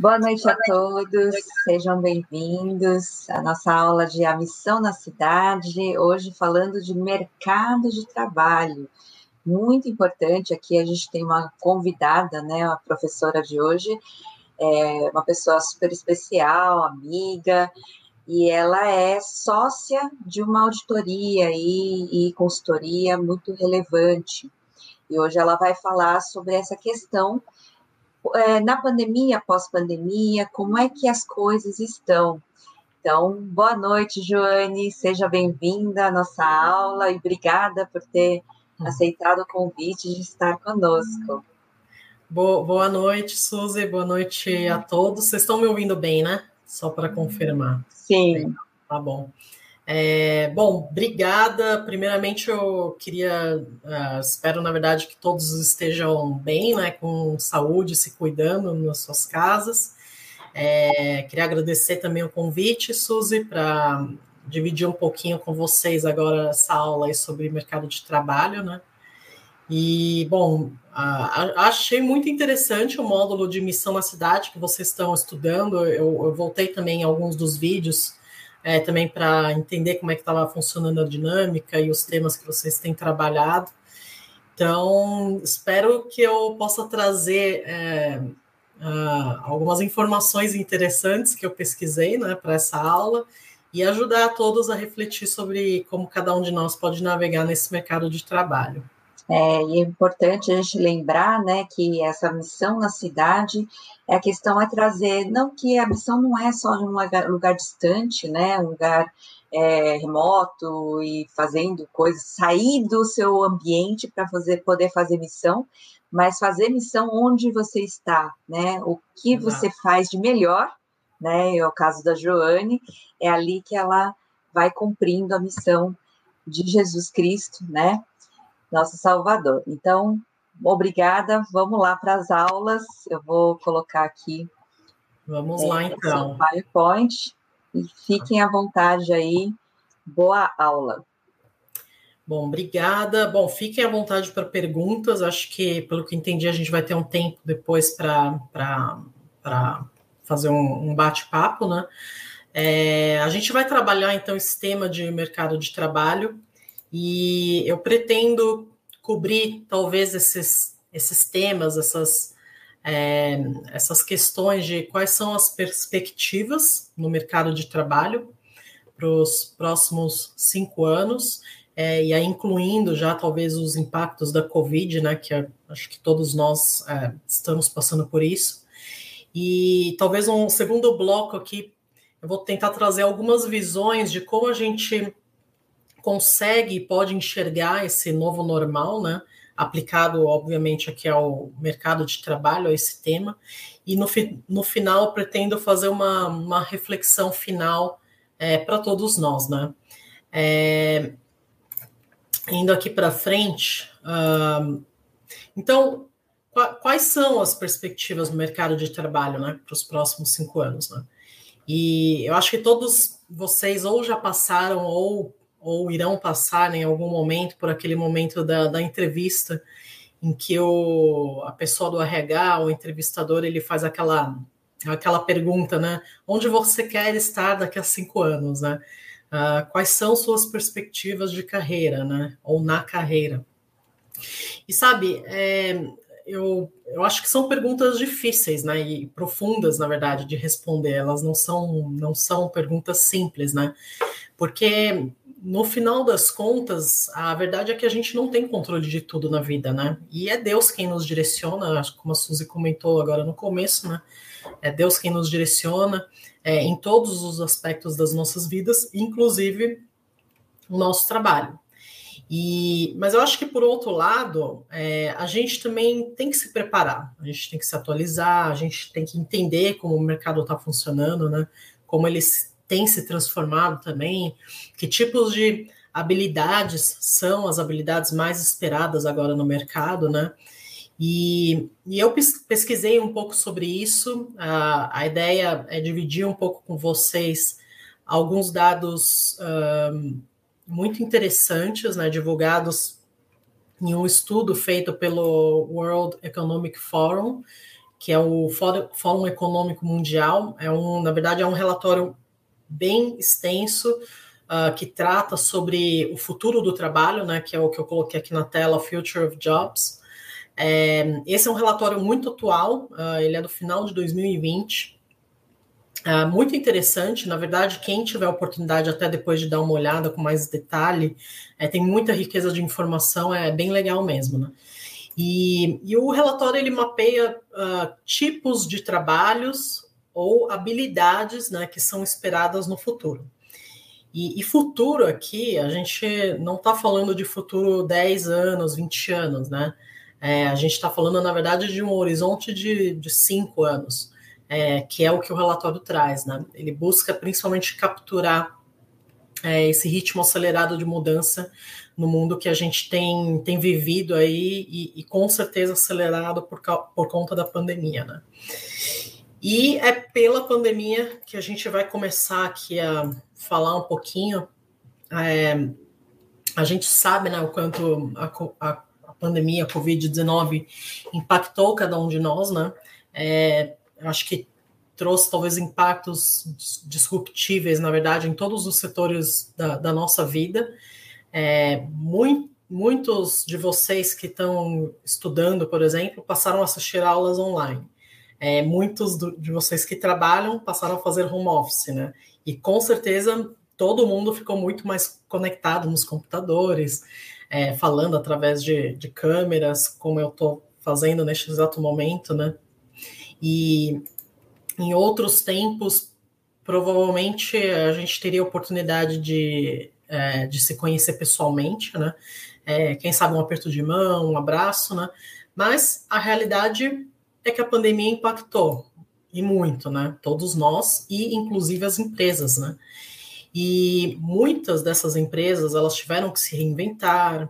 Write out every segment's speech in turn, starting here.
Boa noite a todos, sejam bem-vindos à nossa aula de A Missão na Cidade, hoje falando de mercado de trabalho. Muito importante, aqui a gente tem uma convidada, né, a professora de hoje, é uma pessoa super especial, amiga, e ela é sócia de uma auditoria e, e consultoria muito relevante. E hoje ela vai falar sobre essa questão é, na pandemia, pós-pandemia, como é que as coisas estão. Então, boa noite, Joane, seja bem-vinda à nossa aula e obrigada por ter aceitado o convite de estar conosco. Boa, boa noite, Suzy, boa noite a todos. Vocês estão me ouvindo bem, né? Só para confirmar. Sim. Tá bom. É, bom, obrigada. Primeiramente, eu queria, uh, espero na verdade que todos estejam bem, né, com saúde, se cuidando nas suas casas. É, queria agradecer também o convite, Suzy, para dividir um pouquinho com vocês agora essa aula sobre mercado de trabalho, né? E, bom, achei muito interessante o módulo de missão na cidade que vocês estão estudando. Eu, eu voltei também alguns dos vídeos é, também para entender como é que estava funcionando a dinâmica e os temas que vocês têm trabalhado. Então, espero que eu possa trazer é, uh, algumas informações interessantes que eu pesquisei né, para essa aula e ajudar a todos a refletir sobre como cada um de nós pode navegar nesse mercado de trabalho. É, e é importante a gente lembrar né, que essa missão na cidade, a questão é trazer, não que a missão não é só de um lugar, lugar distante, né, um lugar é, remoto e fazendo coisas, sair do seu ambiente para fazer, poder fazer missão, mas fazer missão onde você está, né, o que Exato. você faz de melhor, né, é o caso da Joane, é ali que ela vai cumprindo a missão de Jesus Cristo, né, nosso Salvador. Então, obrigada. Vamos lá para as aulas. Eu vou colocar aqui. Vamos é, lá, então. PowerPoint. E fiquem à vontade aí. Boa aula. Bom, obrigada. Bom, fiquem à vontade para perguntas. Acho que, pelo que entendi, a gente vai ter um tempo depois para fazer um, um bate-papo, né? É, a gente vai trabalhar, então, esse tema de mercado de trabalho e eu pretendo cobrir talvez esses, esses temas, essas, é, essas questões de quais são as perspectivas no mercado de trabalho para os próximos cinco anos, é, e aí incluindo já talvez os impactos da Covid, né, que acho que todos nós é, estamos passando por isso. E talvez um segundo bloco aqui, eu vou tentar trazer algumas visões de como a gente consegue e pode enxergar esse novo normal, né? Aplicado, obviamente, aqui ao mercado de trabalho, a esse tema. E no, fi no final, pretendo fazer uma, uma reflexão final é, para todos nós, né? É, indo aqui para frente, uh, então, quais são as perspectivas no mercado de trabalho, né, para os próximos cinco anos, né? E eu acho que todos vocês ou já passaram ou ou irão passar em algum momento por aquele momento da, da entrevista em que o, a pessoa do RH, o entrevistador, ele faz aquela, aquela pergunta, né? Onde você quer estar daqui a cinco anos, né? Uh, quais são suas perspectivas de carreira, né? Ou na carreira. E sabe, é, eu, eu acho que são perguntas difíceis, né? E profundas, na verdade, de responder. Elas não são, não são perguntas simples, né? Porque no final das contas, a verdade é que a gente não tem controle de tudo na vida, né? E é Deus quem nos direciona, como a Suzy comentou agora no começo, né? É Deus quem nos direciona é, em todos os aspectos das nossas vidas, inclusive o nosso trabalho. E, mas eu acho que, por outro lado, é, a gente também tem que se preparar, a gente tem que se atualizar, a gente tem que entender como o mercado está funcionando, né? Como ele tem se transformado também, que tipos de habilidades são as habilidades mais esperadas agora no mercado, né? E, e eu pesquisei um pouco sobre isso. A, a ideia é dividir um pouco com vocês alguns dados um, muito interessantes, né, divulgados em um estudo feito pelo World Economic Forum, que é o Fórum Econômico Mundial. É um, na verdade, é um relatório bem extenso uh, que trata sobre o futuro do trabalho, né, que é o que eu coloquei aqui na tela, Future of Jobs. É, esse é um relatório muito atual, uh, ele é do final de 2020. Uh, muito interessante, na verdade, quem tiver oportunidade até depois de dar uma olhada com mais detalhe, é, tem muita riqueza de informação, é bem legal mesmo, né? E, e o relatório ele mapeia uh, tipos de trabalhos ou habilidades né, que são esperadas no futuro. E, e futuro aqui, a gente não está falando de futuro 10 anos, 20 anos, né? É, a gente está falando, na verdade, de um horizonte de, de cinco anos, é, que é o que o relatório traz, né? Ele busca principalmente capturar é, esse ritmo acelerado de mudança no mundo que a gente tem, tem vivido aí e, e com certeza acelerado por, por conta da pandemia, né? E é pela pandemia que a gente vai começar aqui a falar um pouquinho. É, a gente sabe né, o quanto a, a, a pandemia, a Covid-19, impactou cada um de nós, né? É, acho que trouxe talvez impactos disruptíveis, na verdade, em todos os setores da, da nossa vida. É, muito, muitos de vocês que estão estudando, por exemplo, passaram a assistir aulas online. É, muitos do, de vocês que trabalham passaram a fazer home office, né? E com certeza todo mundo ficou muito mais conectado nos computadores, é, falando através de, de câmeras, como eu estou fazendo neste exato momento, né? E em outros tempos, provavelmente a gente teria oportunidade de é, de se conhecer pessoalmente, né? É, quem sabe um aperto de mão, um abraço, né? Mas a realidade é que a pandemia impactou e muito, né? Todos nós e inclusive as empresas, né? E muitas dessas empresas elas tiveram que se reinventar.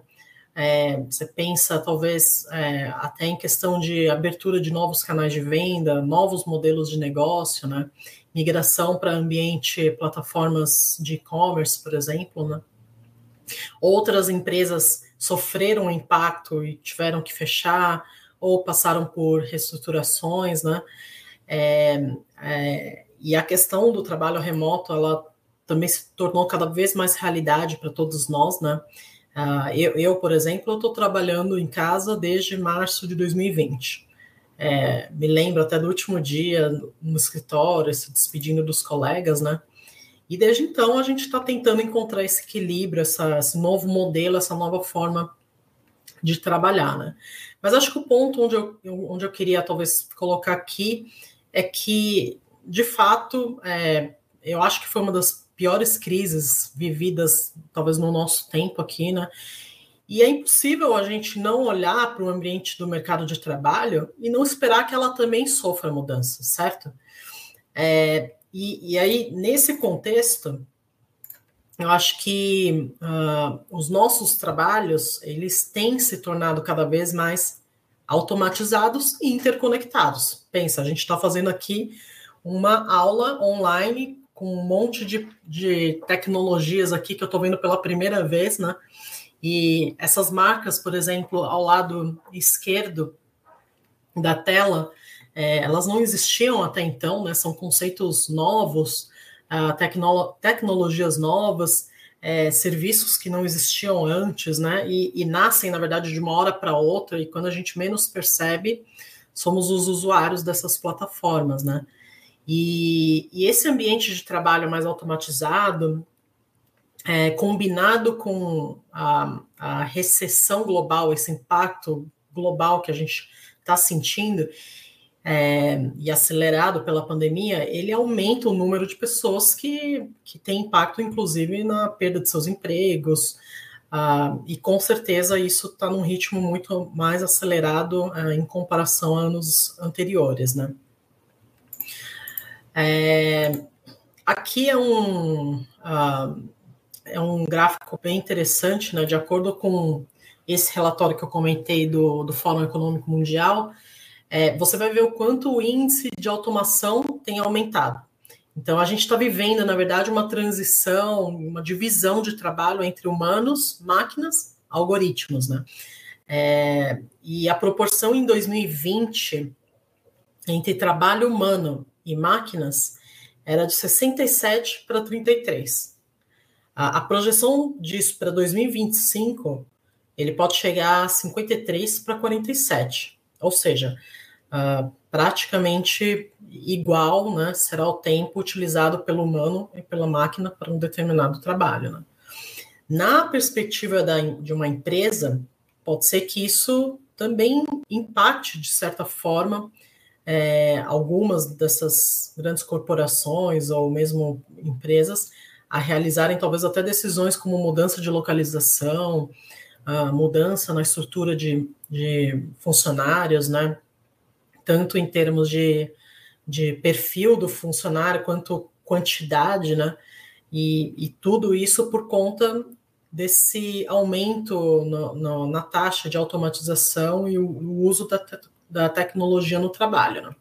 É, você pensa talvez é, até em questão de abertura de novos canais de venda, novos modelos de negócio, né? migração para ambiente, plataformas de e-commerce, por exemplo, né? Outras empresas sofreram impacto e tiveram que fechar ou passaram por reestruturações, né? É, é, e a questão do trabalho remoto, ela também se tornou cada vez mais realidade para todos nós, né? Uh, eu, eu, por exemplo, estou trabalhando em casa desde março de 2020. É, me lembro até do último dia no escritório, se despedindo dos colegas, né? E desde então a gente está tentando encontrar esse equilíbrio, essa, esse novo modelo, essa nova forma de trabalhar, né? Mas acho que o ponto onde eu, onde eu queria talvez colocar aqui é que, de fato, é, eu acho que foi uma das piores crises vividas, talvez no nosso tempo aqui, né? E é impossível a gente não olhar para o ambiente do mercado de trabalho e não esperar que ela também sofra mudanças, certo? É, e, e, aí, nesse contexto, eu acho que uh, os nossos trabalhos, eles têm se tornado cada vez mais automatizados e interconectados. Pensa, a gente está fazendo aqui uma aula online com um monte de, de tecnologias aqui que eu estou vendo pela primeira vez, né? E essas marcas, por exemplo, ao lado esquerdo da tela, é, elas não existiam até então, né? São conceitos novos, tecno tecnologias novas, é, serviços que não existiam antes, né? E, e nascem, na verdade, de uma hora para outra, e quando a gente menos percebe, somos os usuários dessas plataformas, né? E, e, esse ambiente de trabalho mais automatizado, é, combinado com a, a, recessão global, esse impacto global que a gente está sentindo, é, e acelerado pela pandemia, ele aumenta o número de pessoas que, que tem impacto, inclusive, na perda de seus empregos, uh, e com certeza isso está num ritmo muito mais acelerado uh, em comparação a anos anteriores, né? É, aqui é um. Uh, é um gráfico bem interessante, né? De acordo com esse relatório que eu comentei do, do Fórum Econômico Mundial, é, você vai ver o quanto o índice de automação tem aumentado. Então, a gente está vivendo, na verdade, uma transição, uma divisão de trabalho entre humanos, máquinas, algoritmos, né? É, e a proporção em 2020 entre trabalho humano e máquinas era de 67 para 33. A, a projeção disso para 2025, ele pode chegar a 53 para 47. Ou seja, uh, praticamente igual né, será o tempo utilizado pelo humano e pela máquina para um determinado trabalho. Né? Na perspectiva da, de uma empresa, pode ser que isso também impacte, de certa forma, é, algumas dessas grandes corporações ou mesmo empresas a realizarem talvez até decisões como mudança de localização, mudança na estrutura de, de funcionários, né? Tanto em termos de, de perfil do funcionário quanto quantidade, né? E, e tudo isso por conta desse aumento no, no, na taxa de automatização e o, o uso da, te, da tecnologia no trabalho. Né?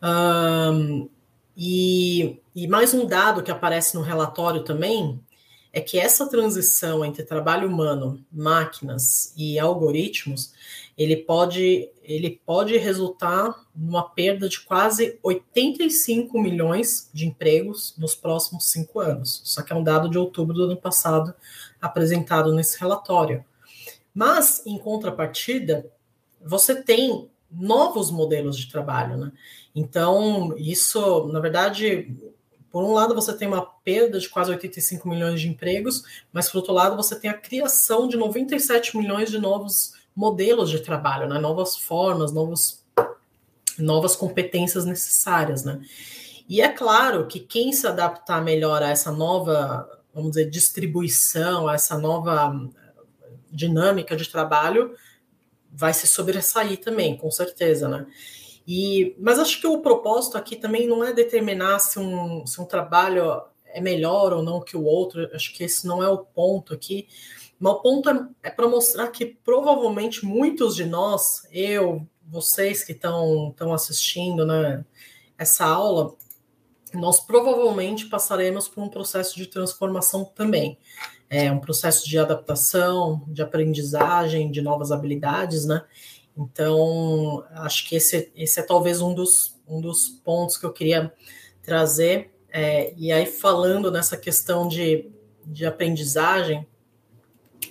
Um, e, e mais um dado que aparece no relatório também é que essa transição entre trabalho humano, máquinas e algoritmos, ele pode, ele pode resultar numa perda de quase 85 milhões de empregos nos próximos cinco anos. Só que é um dado de outubro do ano passado apresentado nesse relatório. Mas, em contrapartida, você tem novos modelos de trabalho, né? Então, isso, na verdade, por um lado, você tem uma perda de quase 85 milhões de empregos, mas por outro lado, você tem a criação de 97 milhões de novos modelos de trabalho, né? novas formas, novos, novas competências necessárias. Né? E é claro que quem se adaptar melhor a essa nova, vamos dizer, distribuição, a essa nova dinâmica de trabalho, vai se sobressair também, com certeza, né? E, mas acho que o propósito aqui também não é determinar se um, se um trabalho é melhor ou não que o outro, acho que esse não é o ponto aqui. O ponto é, é para mostrar que provavelmente muitos de nós, eu, vocês que estão assistindo né, essa aula, nós provavelmente passaremos por um processo de transformação também. É um processo de adaptação, de aprendizagem, de novas habilidades, né? Então, acho que esse, esse é talvez um dos, um dos pontos que eu queria trazer. É, e aí, falando nessa questão de, de aprendizagem,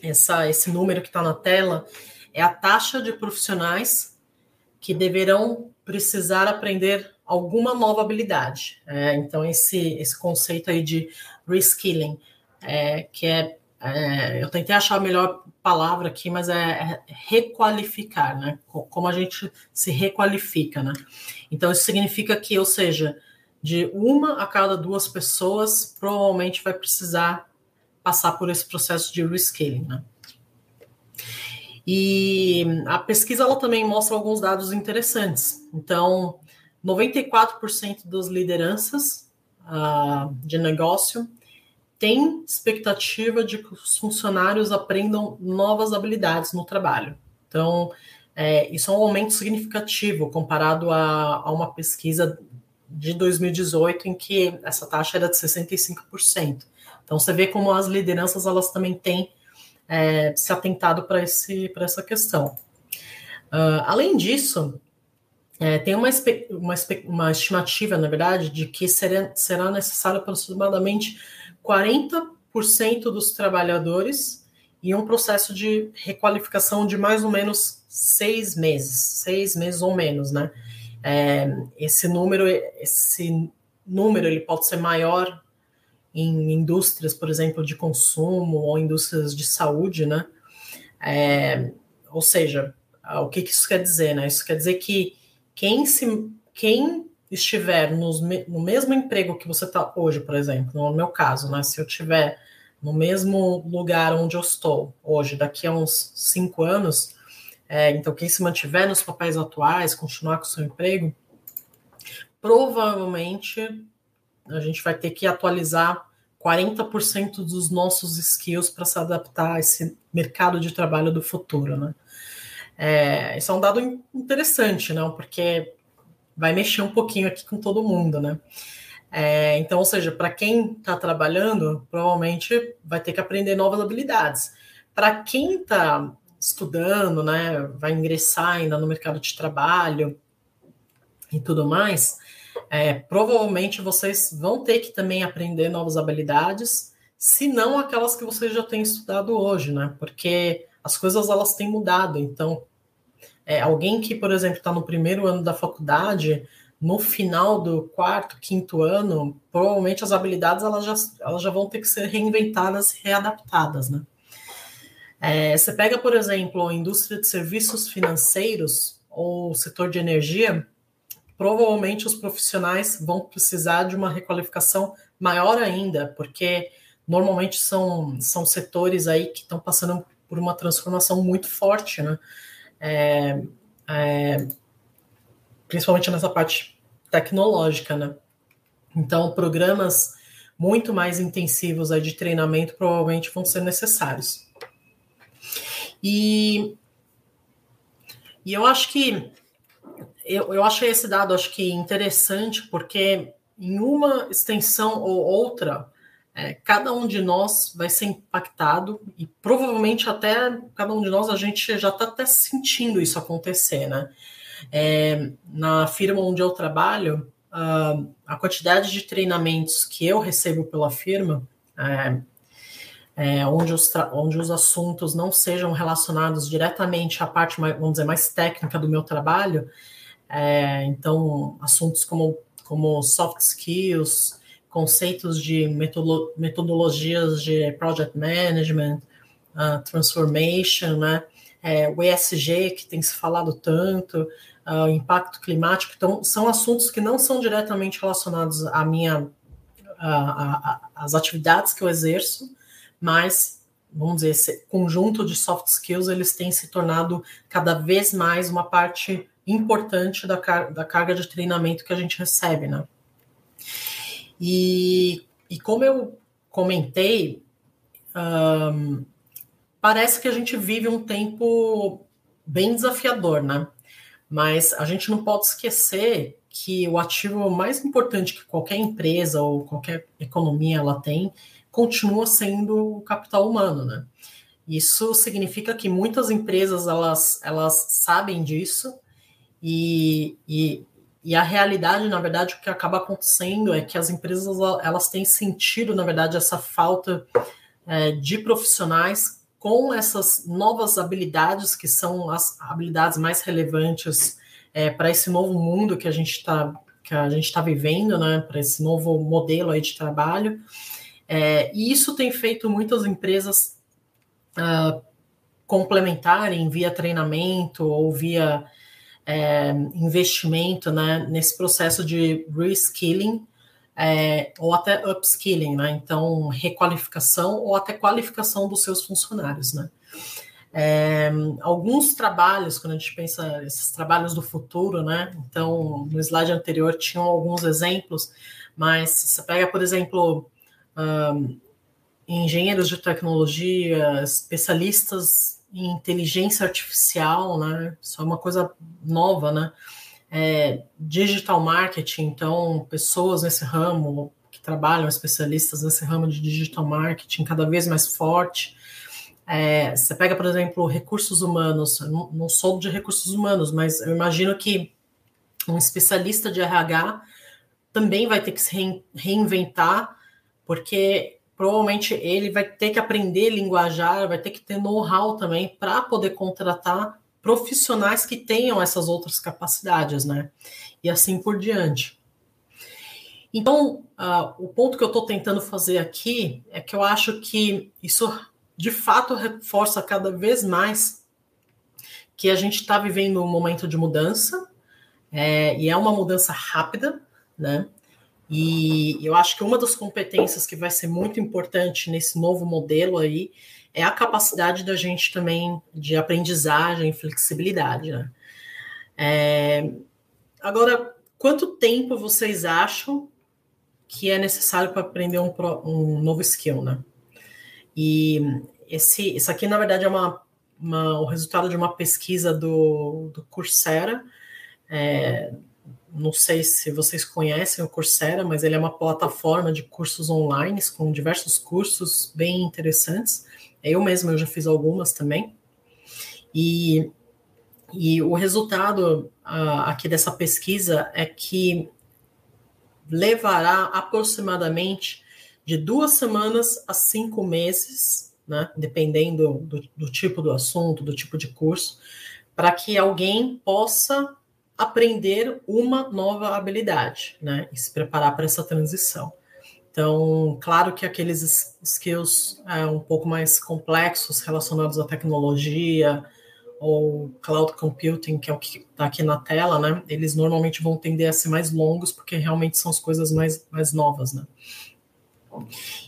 essa, esse número que está na tela é a taxa de profissionais que deverão precisar aprender alguma nova habilidade. É, então, esse, esse conceito aí de reskilling, é, que é, é, eu tentei achar a melhor palavra aqui, mas é, é, requalificar, né? Como a gente se requalifica, né? Então, isso significa que, ou seja, de uma a cada duas pessoas provavelmente vai precisar passar por esse processo de reskilling, né? E a pesquisa ela também mostra alguns dados interessantes. Então, 94% das lideranças uh, de negócio tem expectativa de que os funcionários aprendam novas habilidades no trabalho. Então, é, isso é um aumento significativo comparado a, a, uma pesquisa de 2018 em que essa taxa era de 65%. Então, você vê como as lideranças elas também têm é, se atentado para essa questão. Uh, além disso, é, tem uma, uma, uma, estimativa, na verdade, de que será, será necessário aproximadamente 40% dos trabalhadores em um processo de requalificação de mais ou menos seis meses, seis meses ou menos, né? É, esse número, esse número, ele pode ser maior em indústrias, por exemplo, de consumo ou indústrias de saúde, né? É, ou seja, o que, isso quer dizer, né? Isso quer dizer que quem se, quem estiver nos, no mesmo emprego que você está hoje, por exemplo, no meu caso, né? Se eu tiver no mesmo lugar onde eu estou hoje, daqui a uns cinco anos, é, então quem se mantiver nos papéis atuais, continuar com o seu emprego, provavelmente a gente vai ter que atualizar 40% dos nossos skills para se adaptar a esse mercado de trabalho do futuro, né? É, isso é um dado interessante, não? Porque vai mexer um pouquinho aqui com todo mundo, né? É, então, ou seja, para quem está trabalhando, provavelmente vai ter que aprender novas habilidades. Para quem está estudando, né, vai ingressar ainda no mercado de trabalho e tudo mais, é, provavelmente vocês vão ter que também aprender novas habilidades, se não aquelas que vocês já têm estudado hoje, né? Porque as coisas elas têm mudado. Então, é, alguém que, por exemplo, está no primeiro ano da faculdade, no final do quarto, quinto ano, provavelmente as habilidades elas já, elas já vão ter que ser reinventadas, readaptadas, né? É, você pega, por exemplo, a indústria de serviços financeiros ou o setor de energia, provavelmente os profissionais vão precisar de uma requalificação maior ainda, porque normalmente são, são setores aí que estão passando por uma transformação muito forte, né? É, é, principalmente nessa parte tecnológica, né? Então, programas muito mais intensivos aí de treinamento provavelmente vão ser necessários. E, e eu acho que eu, eu achei esse dado acho que interessante porque em uma extensão ou outra é, cada um de nós vai ser impactado e provavelmente até cada um de nós a gente já está até sentindo isso acontecer, né? É, na firma onde eu trabalho, uh, a quantidade de treinamentos que eu recebo pela firma, é, é, onde, os onde os assuntos não sejam relacionados diretamente à parte, mais, vamos dizer, mais técnica do meu trabalho, é, então assuntos como, como soft skills, conceitos de metodologias de project management, uh, transformation, né? É, o ESG, que tem se falado tanto, uh, o impacto climático, então são assuntos que não são diretamente relacionados à minha, às atividades que eu exerço, mas vamos dizer, esse conjunto de soft skills, eles têm se tornado cada vez mais uma parte importante da, car da carga de treinamento que a gente recebe, né? E, e como eu comentei, um, parece que a gente vive um tempo bem desafiador, né? Mas a gente não pode esquecer que o ativo mais importante que qualquer empresa ou qualquer economia ela tem continua sendo o capital humano, né? Isso significa que muitas empresas elas, elas sabem disso e, e e a realidade, na verdade, o que acaba acontecendo é que as empresas elas têm sentido, na verdade, essa falta é, de profissionais com essas novas habilidades que são as habilidades mais relevantes é, para esse novo mundo que a gente está que a gente está vivendo, né? Para esse novo modelo aí de trabalho. É, e isso tem feito muitas empresas uh, complementarem via treinamento ou via é, investimento né, nesse processo de reskilling é, ou até upskilling, né? Então, requalificação ou até qualificação dos seus funcionários, né? É, alguns trabalhos, quando a gente pensa esses trabalhos do futuro, né? Então, no slide anterior tinham alguns exemplos, mas você pega, por exemplo, um, engenheiros de tecnologia, especialistas em inteligência artificial, né? Isso é uma coisa nova, né? É, digital marketing, então, pessoas nesse ramo que trabalham, especialistas nesse ramo de digital marketing, cada vez mais forte. É, você pega, por exemplo, recursos humanos, não, não sou de recursos humanos, mas eu imagino que um especialista de RH também vai ter que se reinventar, porque provavelmente ele vai ter que aprender linguajar, vai ter que ter know-how também para poder contratar profissionais que tenham essas outras capacidades, né? E assim por diante. Então, uh, o ponto que eu estou tentando fazer aqui é que eu acho que isso de fato reforça cada vez mais que a gente está vivendo um momento de mudança, é, e é uma mudança rápida, né? E eu acho que uma das competências que vai ser muito importante nesse novo modelo aí é a capacidade da gente também de aprendizagem e flexibilidade. Né? É... Agora, quanto tempo vocês acham que é necessário para aprender um, um, novo skill, né? E esse, isso aqui, na verdade, é uma, uma, o resultado de uma pesquisa do, do Coursera, é, não sei se vocês conhecem o Coursera, mas ele é uma plataforma de cursos online com diversos cursos bem interessantes. Eu mesma eu já fiz algumas também. E, e o resultado uh, aqui dessa pesquisa é que levará aproximadamente de duas semanas a cinco meses, né, dependendo do, do tipo do assunto, do tipo de curso, para que alguém possa aprender uma nova habilidade, né, e se preparar para essa transição. Então, claro que aqueles skills é, um pouco mais complexos relacionados à tecnologia ou cloud computing, que é o que está aqui na tela, né? Eles normalmente vão tender a ser mais longos porque realmente são as coisas mais, mais novas, né?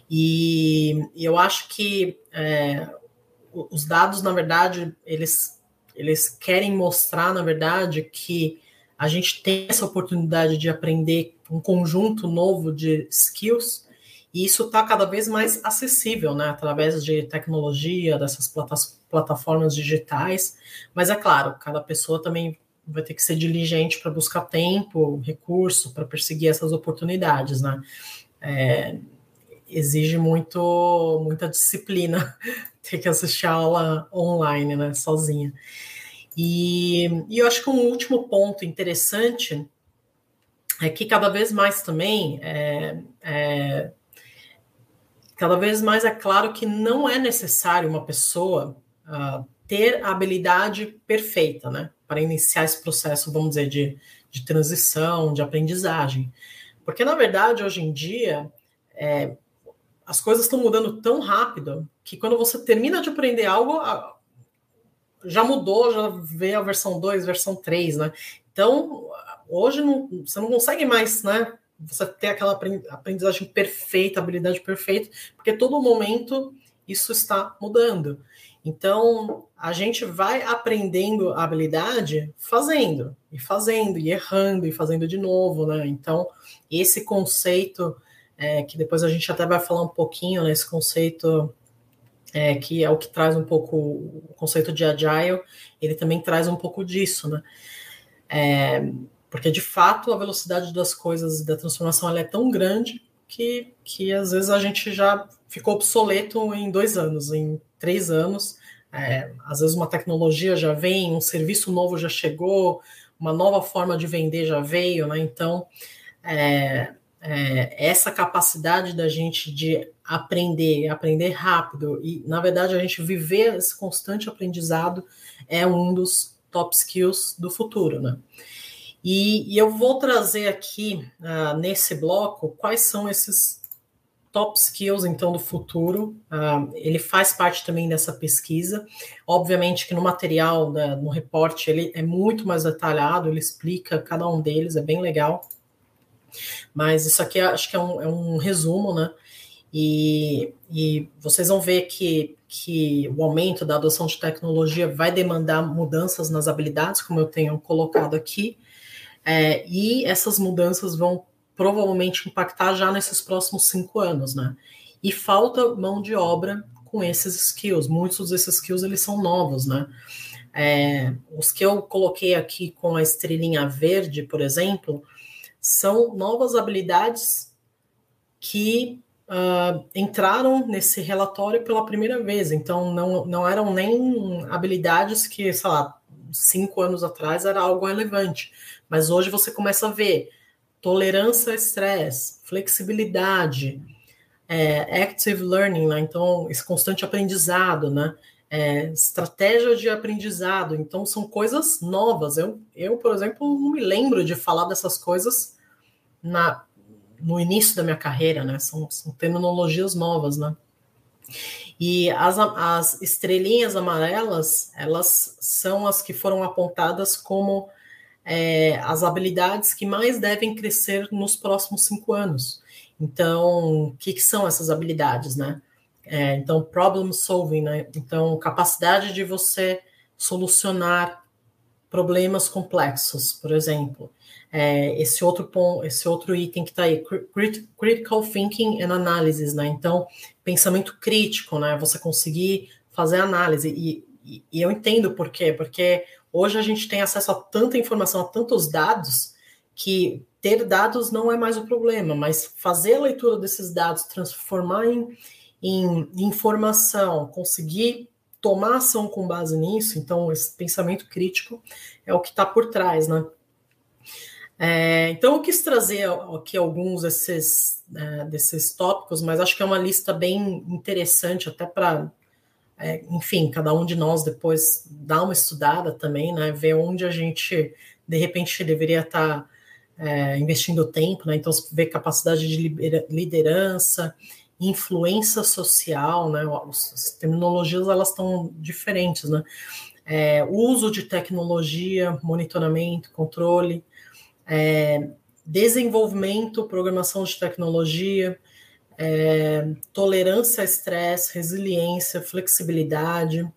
E, e eu acho que é, os dados, na verdade, eles, eles querem mostrar, na verdade, que a gente tem essa oportunidade de aprender um conjunto novo de skills, e isso está cada vez mais acessível, né, através de tecnologia, dessas plataformas digitais. Mas é claro, cada pessoa também vai ter que ser diligente para buscar tempo, recurso para perseguir essas oportunidades, né? É, exige muito, muita disciplina ter que assistir a aula online, né, sozinha. E, e eu acho que um último ponto interessante é que cada vez mais também é, é, cada vez mais é claro que não é necessário uma pessoa uh, ter a habilidade perfeita, né, para iniciar esse processo, vamos dizer, de, de transição, de aprendizagem. Porque, na verdade, hoje em dia, é, as coisas estão mudando tão rápido que quando você termina de aprender algo, já mudou, já veio a versão 2, versão 3, né? Então, hoje não, você não consegue mais, né? Você ter aquela aprendizagem perfeita, habilidade perfeita, porque todo momento isso está mudando. Então, a gente vai aprendendo a habilidade fazendo, e fazendo, e errando, e fazendo de novo, né? Então, esse conceito, é, que depois a gente até vai falar um pouquinho, né? Esse conceito é, que é o que traz um pouco o conceito de agile, ele também traz um pouco disso, né? É, porque de fato a velocidade das coisas da transformação é tão grande que, que às vezes a gente já ficou obsoleto em dois anos, em três anos. É, às vezes uma tecnologia já vem, um serviço novo já chegou, uma nova forma de vender já veio, né? Então é, é, essa capacidade da gente de aprender, aprender rápido e, na verdade, a gente viver esse constante aprendizado é um dos top skills do futuro, né? E, e eu vou trazer aqui uh, nesse bloco quais são esses top skills então do futuro. Uh, ele faz parte também dessa pesquisa. Obviamente que no material, no reporte, ele é muito mais detalhado, ele explica cada um deles, é bem legal. Mas isso aqui acho que é um, é um resumo, né? E, e, vocês vão ver que, que o aumento da adoção de tecnologia vai demandar mudanças nas habilidades, como eu tenho colocado aqui, é, e essas mudanças vão provavelmente impactar já nesses próximos cinco anos, né? E falta mão de obra com esses skills. Muitos desses skills eles são novos, né? É, os que eu coloquei aqui com a estrelinha verde, por exemplo, são novas habilidades que uh, entraram nesse relatório pela primeira vez. Então, não, não eram nem habilidades que, sei lá, cinco anos atrás era algo relevante. Mas hoje você começa a ver tolerância a estresse, flexibilidade, é, active learning, né? então esse constante aprendizado, né? É, estratégia de aprendizado, então são coisas novas. Eu, eu, por exemplo, não me lembro de falar dessas coisas na, no início da minha carreira, né? São, são terminologias novas, né? E as, as estrelinhas amarelas, elas são as que foram apontadas como é, as habilidades que mais devem crescer nos próximos cinco anos. Então, o que, que são essas habilidades, né? É, então, problem solving, né? Então, capacidade de você solucionar problemas complexos, por exemplo é, esse outro ponto, esse outro item que está aí, critical thinking and analysis, né? Então, pensamento crítico, né? Você conseguir fazer análise e, e, e eu entendo por quê, porque hoje a gente tem acesso a tanta informação, a tantos dados que ter dados não é mais o problema, mas fazer a leitura desses dados, transformar em, em informação, conseguir tomar ação com base nisso, então esse pensamento crítico é o que está por trás, né? É, então eu quis trazer aqui alguns desses, é, desses tópicos, mas acho que é uma lista bem interessante até para, é, enfim, cada um de nós depois dar uma estudada também, né? Ver onde a gente de repente deveria estar tá, é, investindo tempo, né? Então ver capacidade de liderança, influência social, né? As terminologias elas estão diferentes, né? É, uso de tecnologia, monitoramento, controle é, desenvolvimento, programação de tecnologia, é, tolerância a estresse, resiliência, flexibilidade,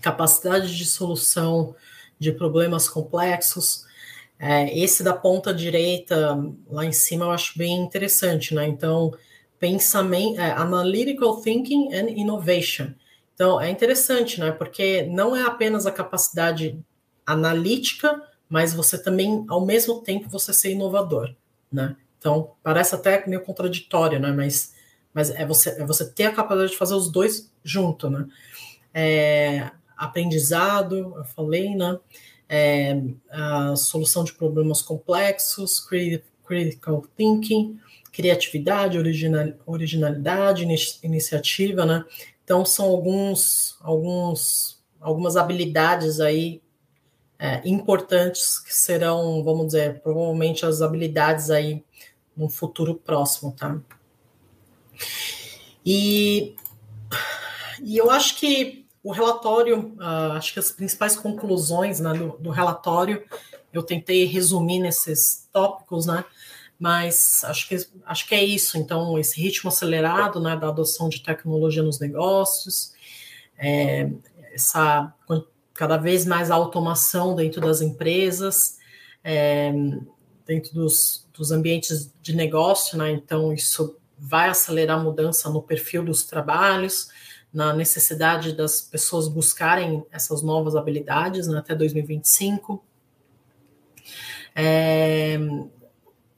capacidade de solução de problemas complexos. É, esse da ponta direita, lá em cima, eu acho bem interessante, né? Então, pensamento, é, analytical thinking and innovation. Então, é interessante, né? Porque não é apenas a capacidade analítica, mas você também, ao mesmo tempo, você ser inovador, né? Então, parece até meio contraditório, né? Mas, mas é, você, é você ter a capacidade de fazer os dois junto, né? É, aprendizado, eu falei, né? É, a solução de problemas complexos, critical thinking, criatividade, original, originalidade, iniciativa, né? Então são alguns, alguns, algumas habilidades aí é, importantes que serão, vamos dizer, provavelmente as habilidades aí no futuro próximo, tá? E, e eu acho que o relatório, uh, acho que as principais conclusões né, do, do, relatório, eu tentei resumir nesses tópicos, né? Mas acho que, acho que é isso. Então, esse ritmo acelerado né, da adoção de tecnologia nos negócios, é, essa cada vez mais automação dentro das empresas, é, dentro dos, dos ambientes de negócio, né? Então, isso vai acelerar a mudança no perfil dos trabalhos, na necessidade das pessoas buscarem essas novas habilidades né, até 2025. É,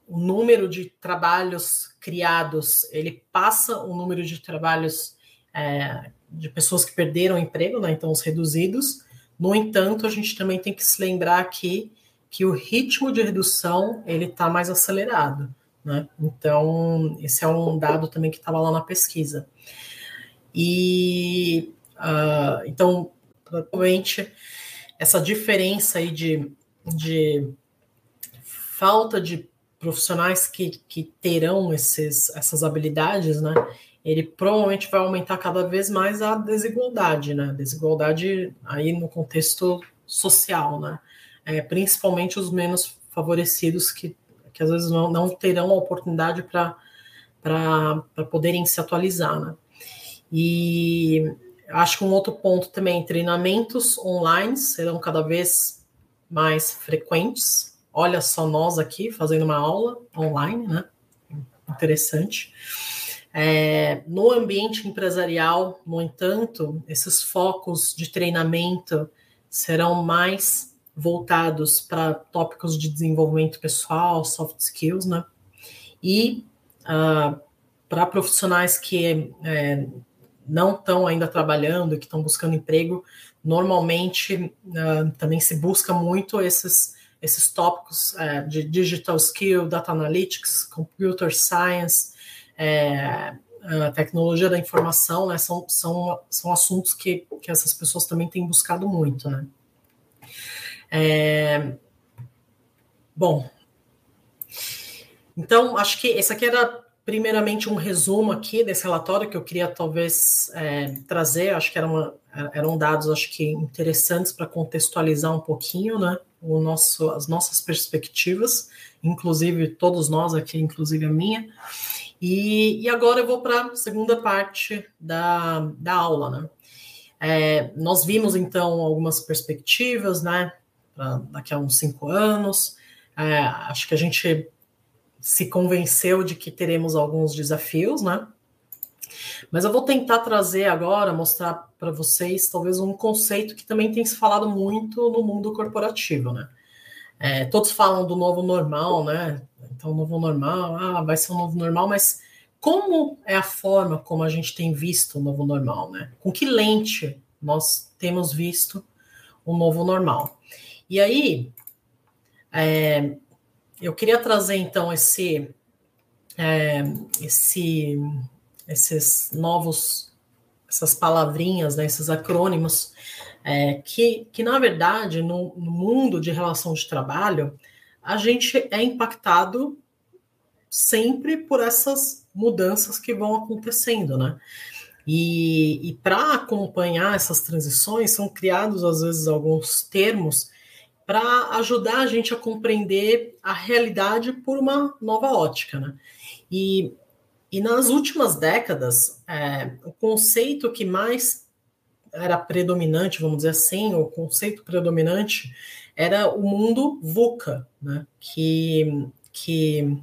o número de trabalhos criados, ele passa o número de trabalhos é, de pessoas que perderam emprego, né, então os reduzidos, no entanto, a gente também tem que se lembrar aqui que o ritmo de redução ele está mais acelerado. Né? Então, esse é um dado também que estava lá na pesquisa. E uh, então, provavelmente, essa diferença aí de, de falta de profissionais que, que terão esses, essas habilidades, né? Ele provavelmente vai aumentar cada vez mais a desigualdade, né? Desigualdade aí no contexto social, né? É, principalmente os menos favorecidos que, que às vezes não, não terão a oportunidade para poderem se atualizar, né? E acho que um outro ponto também, treinamentos online serão cada vez mais frequentes. Olha só nós aqui fazendo uma aula online, né? Interessante. É, no ambiente empresarial, no entanto, esses focos de treinamento serão mais voltados para tópicos de desenvolvimento pessoal, soft skills, né? E uh, para profissionais que é, não estão ainda trabalhando, que estão buscando emprego, normalmente uh, também se busca muito esses, esses tópicos uh, de digital skill, data analytics, computer science, é, a tecnologia da informação, né, são, são, são assuntos que, que essas pessoas também têm buscado muito, né. É, bom, então acho que esse aqui era primeiramente um resumo aqui desse relatório que eu queria talvez é, trazer, acho que era uma, eram dados acho que interessantes para contextualizar um pouquinho, né, o nosso, as nossas perspectivas, inclusive todos nós aqui, inclusive a minha, e, e agora eu vou para a segunda parte da, da aula, né? É, nós vimos então algumas perspectivas, né? Pra daqui a uns cinco anos. É, acho que a gente se convenceu de que teremos alguns desafios, né? Mas eu vou tentar trazer agora, mostrar para vocês, talvez um conceito que também tem se falado muito no mundo corporativo, né? É, todos falam do novo normal, né? Então, o novo normal, ah, vai ser um novo normal, mas como é a forma como a gente tem visto o novo normal, né? Com que lente nós temos visto um novo normal. E aí, é, eu queria trazer então esse, é, esse, esses novos, essas palavrinhas, né, esses acrônimos, é, que, que na verdade no, no mundo de relação de trabalho a gente é impactado sempre por essas mudanças que vão acontecendo, né? E, e para acompanhar essas transições, são criados, às vezes, alguns termos para ajudar a gente a compreender a realidade por uma nova ótica. Né? E, e nas últimas décadas, é, o conceito que mais era predominante, vamos dizer assim, o conceito predominante era o mundo VUCA, né? que, que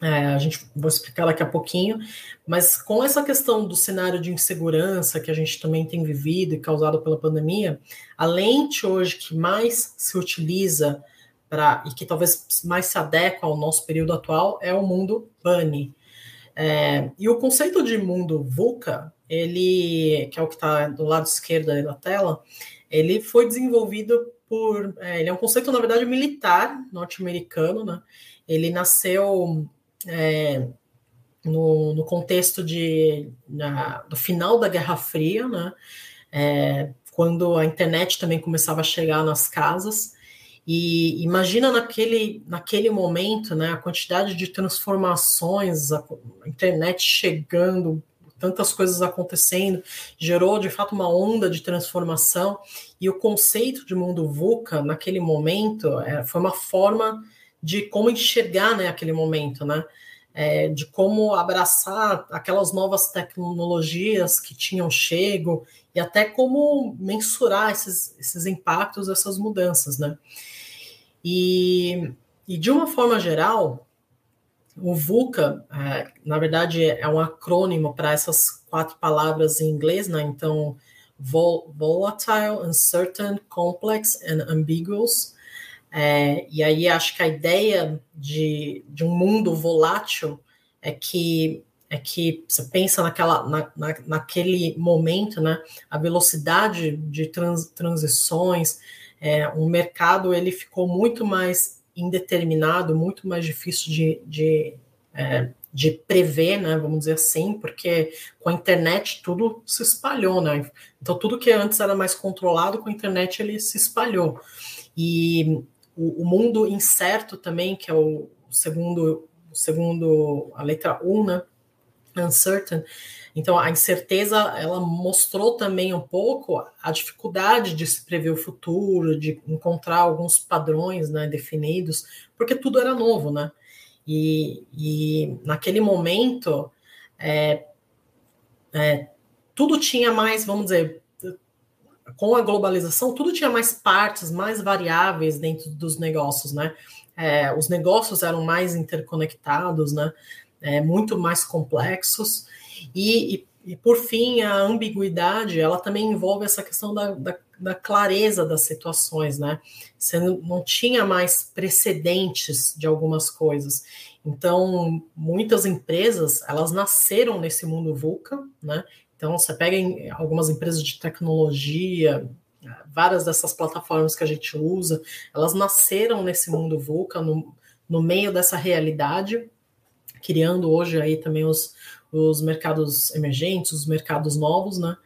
é, a gente vou explicar daqui a pouquinho, mas com essa questão do cenário de insegurança que a gente também tem vivido e causado pela pandemia, a lente hoje que mais se utiliza para e que talvez mais se adequa ao nosso período atual é o mundo BUNny. É, e o conceito de mundo VUCA, ele que é o que está do lado esquerdo da tela, ele foi desenvolvido por, é, ele é um conceito na verdade militar norte-americano, né? Ele nasceu é, no, no, contexto de, na, do final da Guerra Fria, né, é, quando a internet também começava a chegar nas casas. E imagina naquele, naquele momento né, a quantidade de transformações, a internet chegando, tantas coisas acontecendo, gerou de fato uma onda de transformação. E o conceito de mundo VUCA, naquele momento, é, foi uma forma de como enxergar né, aquele momento, né? É, de como abraçar aquelas novas tecnologias que tinham chego e até como mensurar esses, esses impactos, essas mudanças, né? E, e de uma forma geral, o VUCA, é, na verdade, é um acrônimo para essas quatro palavras em inglês, né? Então, volatile, uncertain, complex and ambiguous. É, e aí acho que a ideia de, de um mundo volátil é que é que você pensa naquela, na, na, naquele momento, né, a velocidade de trans, transições, é, o mercado ele ficou muito mais indeterminado, muito mais difícil de, de, é, de prever, né, vamos dizer assim, porque com a internet tudo se espalhou, né, então tudo que antes era mais controlado, com a internet ele se espalhou, e o, o mundo incerto também, que é o segundo, segundo a letra U, né? Uncertain. Então, a incerteza, ela mostrou também um pouco a dificuldade de se prever o futuro, de encontrar alguns padrões né, definidos, porque tudo era novo, né? E, e naquele momento, é, é, tudo tinha mais, vamos dizer, com a globalização, tudo tinha mais partes, mais variáveis dentro dos negócios, né? É, os negócios eram mais interconectados, né? É, muito mais complexos. E, e, e, por fim, a ambiguidade, ela também envolve essa questão da, da, da clareza das situações, né? Você não tinha mais precedentes de algumas coisas. Então, muitas empresas, elas nasceram nesse mundo VUCA, né? Então, você pega em algumas empresas de tecnologia, várias dessas plataformas que a gente usa, elas nasceram nesse mundo VUCA, no, no meio dessa realidade, criando hoje aí também os, os mercados emergentes, os mercados novos, né?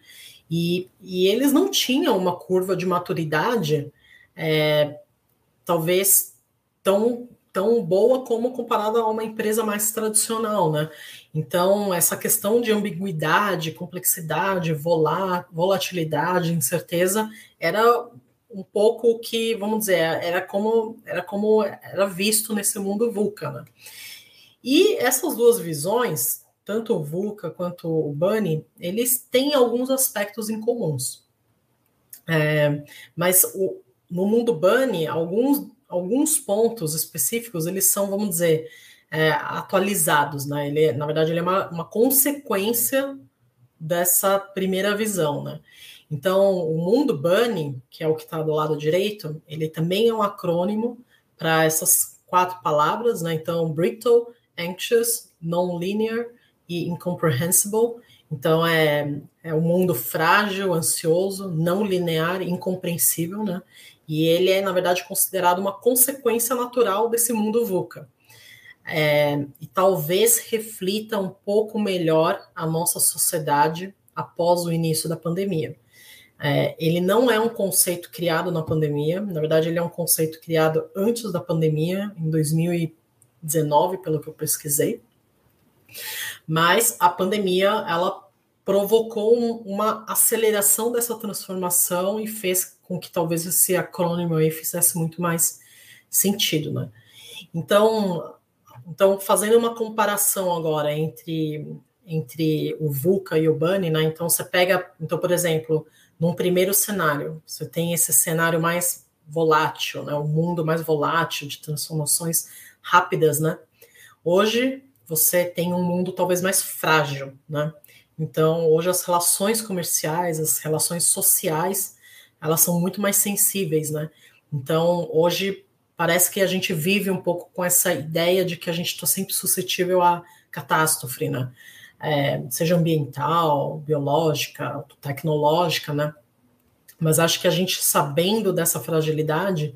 E, e eles não tinham uma curva de maturidade, é, talvez tão tão boa como comparada a uma empresa mais tradicional, né? Então, essa questão de ambiguidade, complexidade, volatilidade, incerteza, era um pouco o que, vamos dizer, era como era como era visto nesse mundo VUCA, né? E essas duas visões, tanto o VUCA quanto o Bunny, eles têm alguns aspectos em comuns. É, mas o, no mundo Bunny, alguns alguns pontos específicos, eles são, vamos dizer, é, atualizados, né? Ele, na verdade, ele é uma, uma consequência dessa primeira visão, né? Então, o mundo Bunny, que é o que está do lado direito, ele também é um acrônimo para essas quatro palavras, né? Então, brittle, anxious, non-linear e incomprehensible. Então é, é um mundo frágil, ansioso, não linear, incompreensível, né? E ele é, na verdade, considerado uma consequência natural desse mundo VUCA. É, e talvez reflita um pouco melhor a nossa sociedade após o início da pandemia. É, ele não é um conceito criado na pandemia, na verdade, ele é um conceito criado antes da pandemia, em 2019, pelo que eu pesquisei. Mas a pandemia, ela provocou uma aceleração dessa transformação e fez com que talvez esse acrônimo aí fizesse muito mais sentido, né? Então, então fazendo uma comparação agora entre entre o VUCA e o BUNNY, né? Então você pega, então por exemplo, num primeiro cenário, você tem esse cenário mais volátil, né? O mundo mais volátil de transformações rápidas, né? Hoje você tem um mundo talvez mais frágil, né? Então, hoje as relações comerciais, as relações sociais, elas são muito mais sensíveis, né? Então, hoje parece que a gente vive um pouco com essa ideia de que a gente está sempre suscetível a catástrofe, né? É, seja ambiental, biológica, tecnológica, né? Mas acho que a gente sabendo dessa fragilidade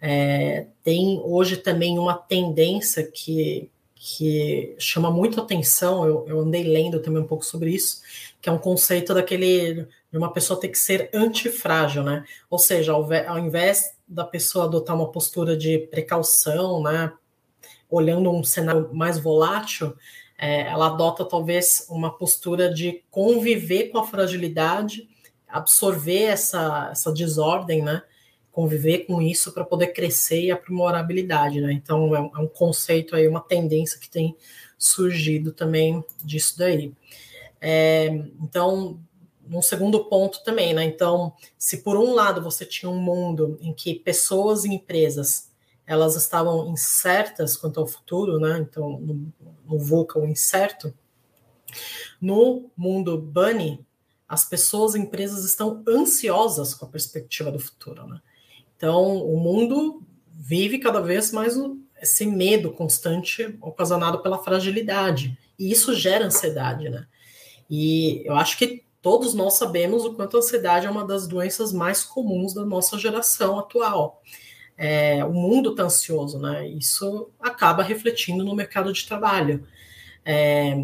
é, tem hoje também uma tendência que que chama muito atenção, eu, eu andei lendo também um pouco sobre isso, que é um conceito daquele de uma pessoa ter que ser antifrágil, né? Ou seja, ao, ao invés da pessoa adotar uma postura de precaução, né? Olhando um cenário mais volátil, é, ela adota talvez uma postura de conviver com a fragilidade, absorver essa, essa desordem, né? Conviver com isso para poder crescer e aprimorar a habilidade, né? Então é um, é um, conceito aí, uma tendência que tem surgido também disso daí. É, então, um segundo ponto também, né? Então, se por um lado você tinha um mundo em que pessoas e empresas elas estavam incertas quanto ao futuro, né? Então, no, no VUCA, o incerto, no mundo Bunny, as pessoas e empresas estão ansiosas com a perspectiva do futuro, né? Então, o mundo vive cada vez mais esse medo constante ocasionado pela fragilidade. E isso gera ansiedade, né? E eu acho que todos nós sabemos o quanto a ansiedade é uma das doenças mais comuns da nossa geração atual. É, o mundo está ansioso, né? Isso acaba refletindo no mercado de trabalho. É,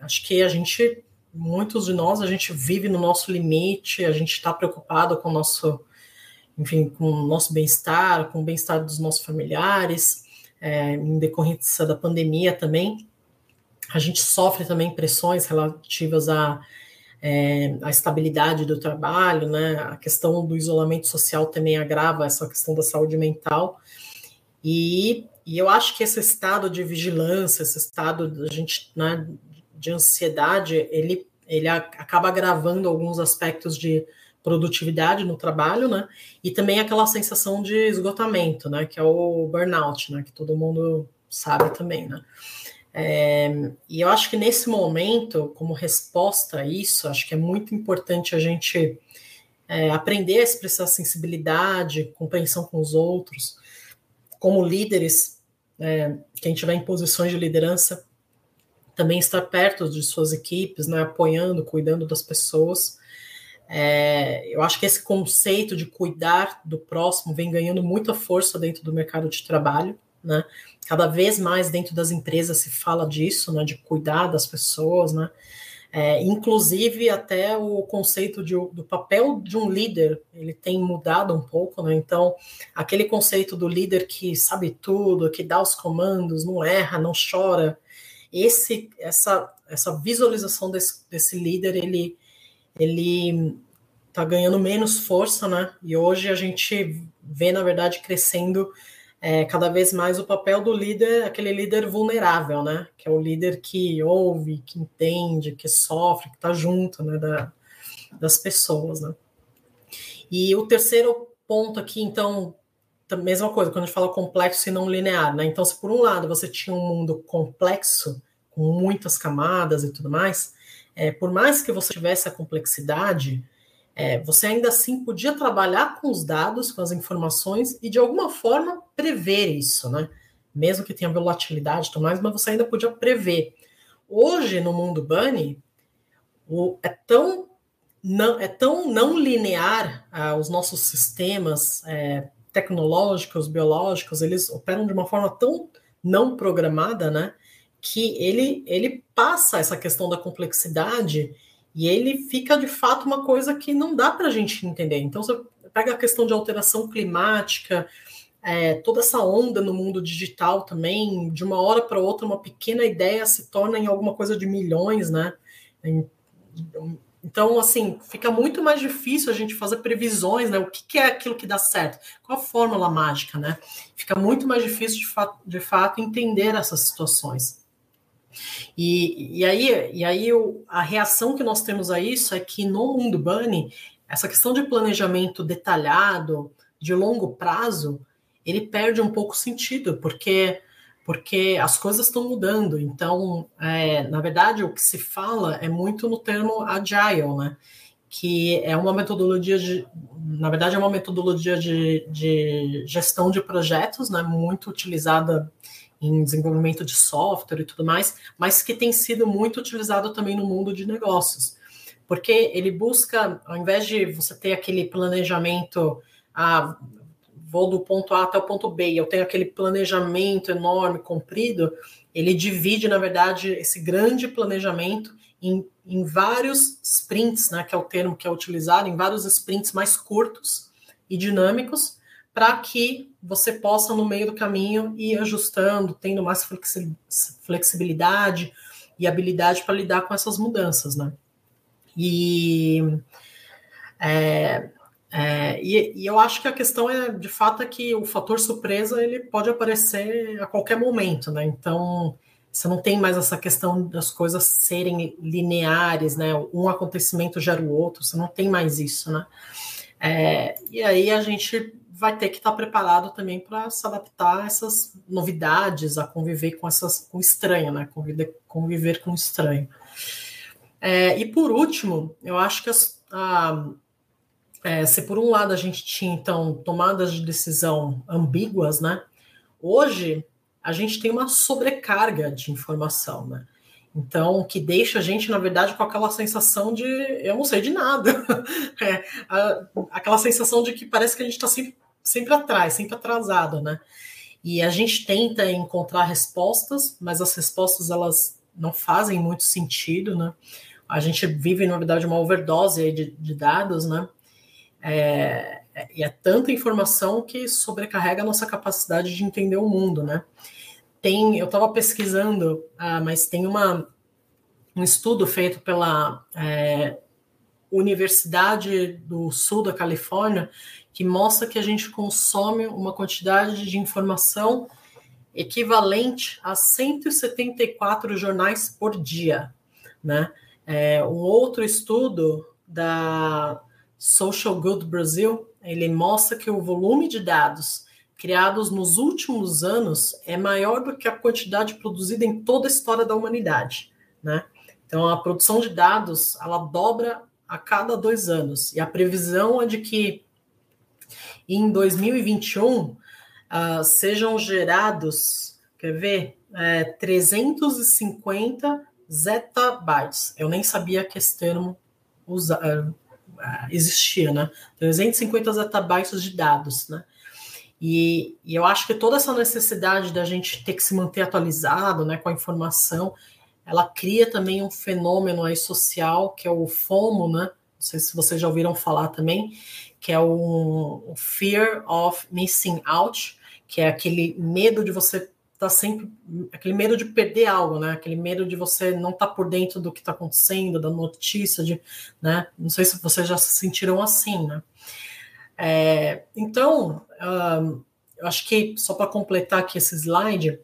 acho que a gente, muitos de nós, a gente vive no nosso limite, a gente está preocupado com o nosso enfim, com o nosso bem-estar, com o bem-estar dos nossos familiares, é, em decorrência da pandemia também. A gente sofre também pressões relativas à, é, à estabilidade do trabalho, né? A questão do isolamento social também agrava essa questão da saúde mental. E, e eu acho que esse estado de vigilância, esse estado da gente, né, de ansiedade, ele, ele acaba agravando alguns aspectos de produtividade no trabalho, né? E também aquela sensação de esgotamento, né? Que é o burnout, né? Que todo mundo sabe também, né? É, e eu acho que nesse momento, como resposta a isso, acho que é muito importante a gente é, aprender a expressar sensibilidade, compreensão com os outros, como líderes, é, quem tiver em posições de liderança, também estar perto de suas equipes, né, apoiando, cuidando das pessoas, é, eu acho que esse conceito de cuidar do próximo vem ganhando muita força dentro do mercado de trabalho, né? Cada vez mais dentro das empresas se fala disso, né? De cuidar das pessoas, né? É, inclusive até o conceito de, do papel de um líder ele tem mudado um pouco, né? Então aquele conceito do líder que sabe tudo, que dá os comandos, não erra, não chora, esse essa essa visualização desse, desse líder ele ele está ganhando menos força, né? E hoje a gente vê, na verdade, crescendo é, cada vez mais o papel do líder, aquele líder vulnerável, né? Que é o líder que ouve, que entende, que sofre, que está junto, né? Da, das pessoas, né? E o terceiro ponto aqui, então, mesma coisa, quando a gente fala complexo e não linear, né? Então, se por um lado você tinha um mundo complexo, com muitas camadas e tudo mais, é, por mais que você tivesse a complexidade, é, você ainda assim podia trabalhar com os dados, com as informações e de alguma forma prever isso, né? Mesmo que tenha volatilidade e tudo mais, mas você ainda podia prever. Hoje, no mundo Bunny, o, é tão não é tão não linear ah, os nossos sistemas é, tecnológicos, biológicos, eles operam de uma forma tão não programada, né? Que ele, ele passa essa questão da complexidade e ele fica de fato uma coisa que não dá para a gente entender. Então, você pega a questão de alteração climática, é, toda essa onda no mundo digital também, de uma hora para outra, uma pequena ideia se torna em alguma coisa de milhões, né? Então, assim, fica muito mais difícil a gente fazer previsões, né? O que, que é aquilo que dá certo? Qual a fórmula mágica, né? Fica muito mais difícil, de, de fato, entender essas situações. E, e aí, e aí a reação que nós temos a isso é que no mundo Bunny, essa questão de planejamento detalhado, de longo prazo, ele perde um pouco sentido, porque porque as coisas estão mudando. Então, é, na verdade, o que se fala é muito no termo agile, né? Que é uma metodologia de, na verdade, é uma metodologia de, de gestão de projetos, né? Muito utilizada em desenvolvimento de software e tudo mais, mas que tem sido muito utilizado também no mundo de negócios. Porque ele busca, ao invés de você ter aquele planejamento, ah, vou do ponto A até o ponto B, eu tenho aquele planejamento enorme, comprido, ele divide, na verdade, esse grande planejamento em, em vários sprints, né, que é o termo que é utilizado, em vários sprints mais curtos e dinâmicos, para que você possa, no meio do caminho, ir ajustando, tendo mais flexibilidade e habilidade para lidar com essas mudanças, né? E é, é, e, e, eu acho que a questão é, de fato, é que o fator surpresa ele pode aparecer a qualquer momento, né? Então, você não tem mais essa questão das coisas serem lineares, né? Um acontecimento gera o outro, você não tem mais isso, né? É, e aí a gente vai ter que estar preparado também para se adaptar a essas novidades, a conviver com essas com estranho, né? Conviver, conviver com estranho. É, e por último, eu acho que as, a, é, se por um lado a gente tinha então tomadas de decisão ambíguas, né? Hoje a gente tem uma sobrecarga de informação, né? Então, que deixa a gente, na verdade, com aquela sensação de eu não sei de nada. é, a, aquela sensação de que parece que a gente está sempre, sempre atrás, sempre atrasado, né? E a gente tenta encontrar respostas, mas as respostas elas não fazem muito sentido, né? A gente vive, na verdade, uma overdose de, de dados, né? É, e é tanta informação que sobrecarrega a nossa capacidade de entender o mundo, né? Tem, eu estava pesquisando, ah, mas tem uma, um estudo feito pela é, Universidade do Sul da Califórnia que mostra que a gente consome uma quantidade de informação equivalente a 174 jornais por dia, né? É, um outro estudo da Social Good Brasil, ele mostra que o volume de dados criados nos últimos anos é maior do que a quantidade produzida em toda a história da humanidade, né? Então, a produção de dados, ela dobra a cada dois anos. E a previsão é de que em 2021 uh, ah, sejam gerados, quer ver, é, 350 zettabytes. Eu nem sabia que esse termo usa, existia, né? 350 zettabytes de dados, né? E, e, eu acho que toda essa necessidade da gente ter que se manter atualizado, né, com a informação, ela cria também um fenômeno aí social que é o FOMO, né? Não sei se vocês já ouviram falar também, que é o, fear of missing out, que é aquele medo de você tá sempre aquele medo de perder algo, né? Aquele medo de você não estar tá por dentro do que está acontecendo, da notícia, de, né? Não sei se vocês já se sentiram assim, né? É, então, um, eu acho que só para completar aqui esse slide,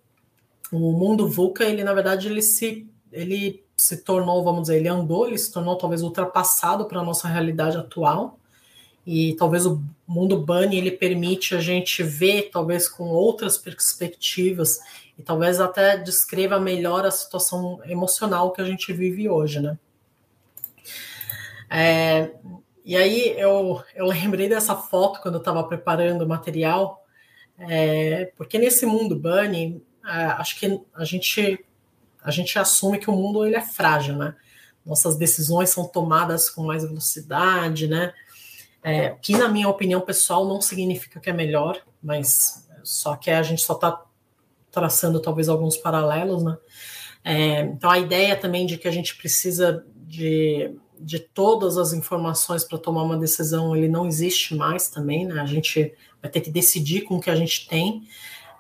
o mundo VUCA, ele na verdade ele se ele se tornou, vamos dizer, ele andou, ele se tornou talvez ultrapassado para a nossa realidade atual, e talvez o mundo Bunny ele permite a gente ver talvez com outras perspectivas e talvez até descreva melhor a situação emocional que a gente vive hoje, né? É, e aí eu, eu lembrei dessa foto quando eu estava preparando o material, é, porque nesse mundo Bunny, é, acho que a gente a gente assume que o mundo ele é frágil, né? nossas decisões são tomadas com mais velocidade, né? É, que, na minha opinião pessoal, não significa que é melhor, mas só que a gente só está traçando talvez alguns paralelos, né? É, então, a ideia também de que a gente precisa de, de todas as informações para tomar uma decisão, ele não existe mais também, né? A gente vai ter que decidir com o que a gente tem.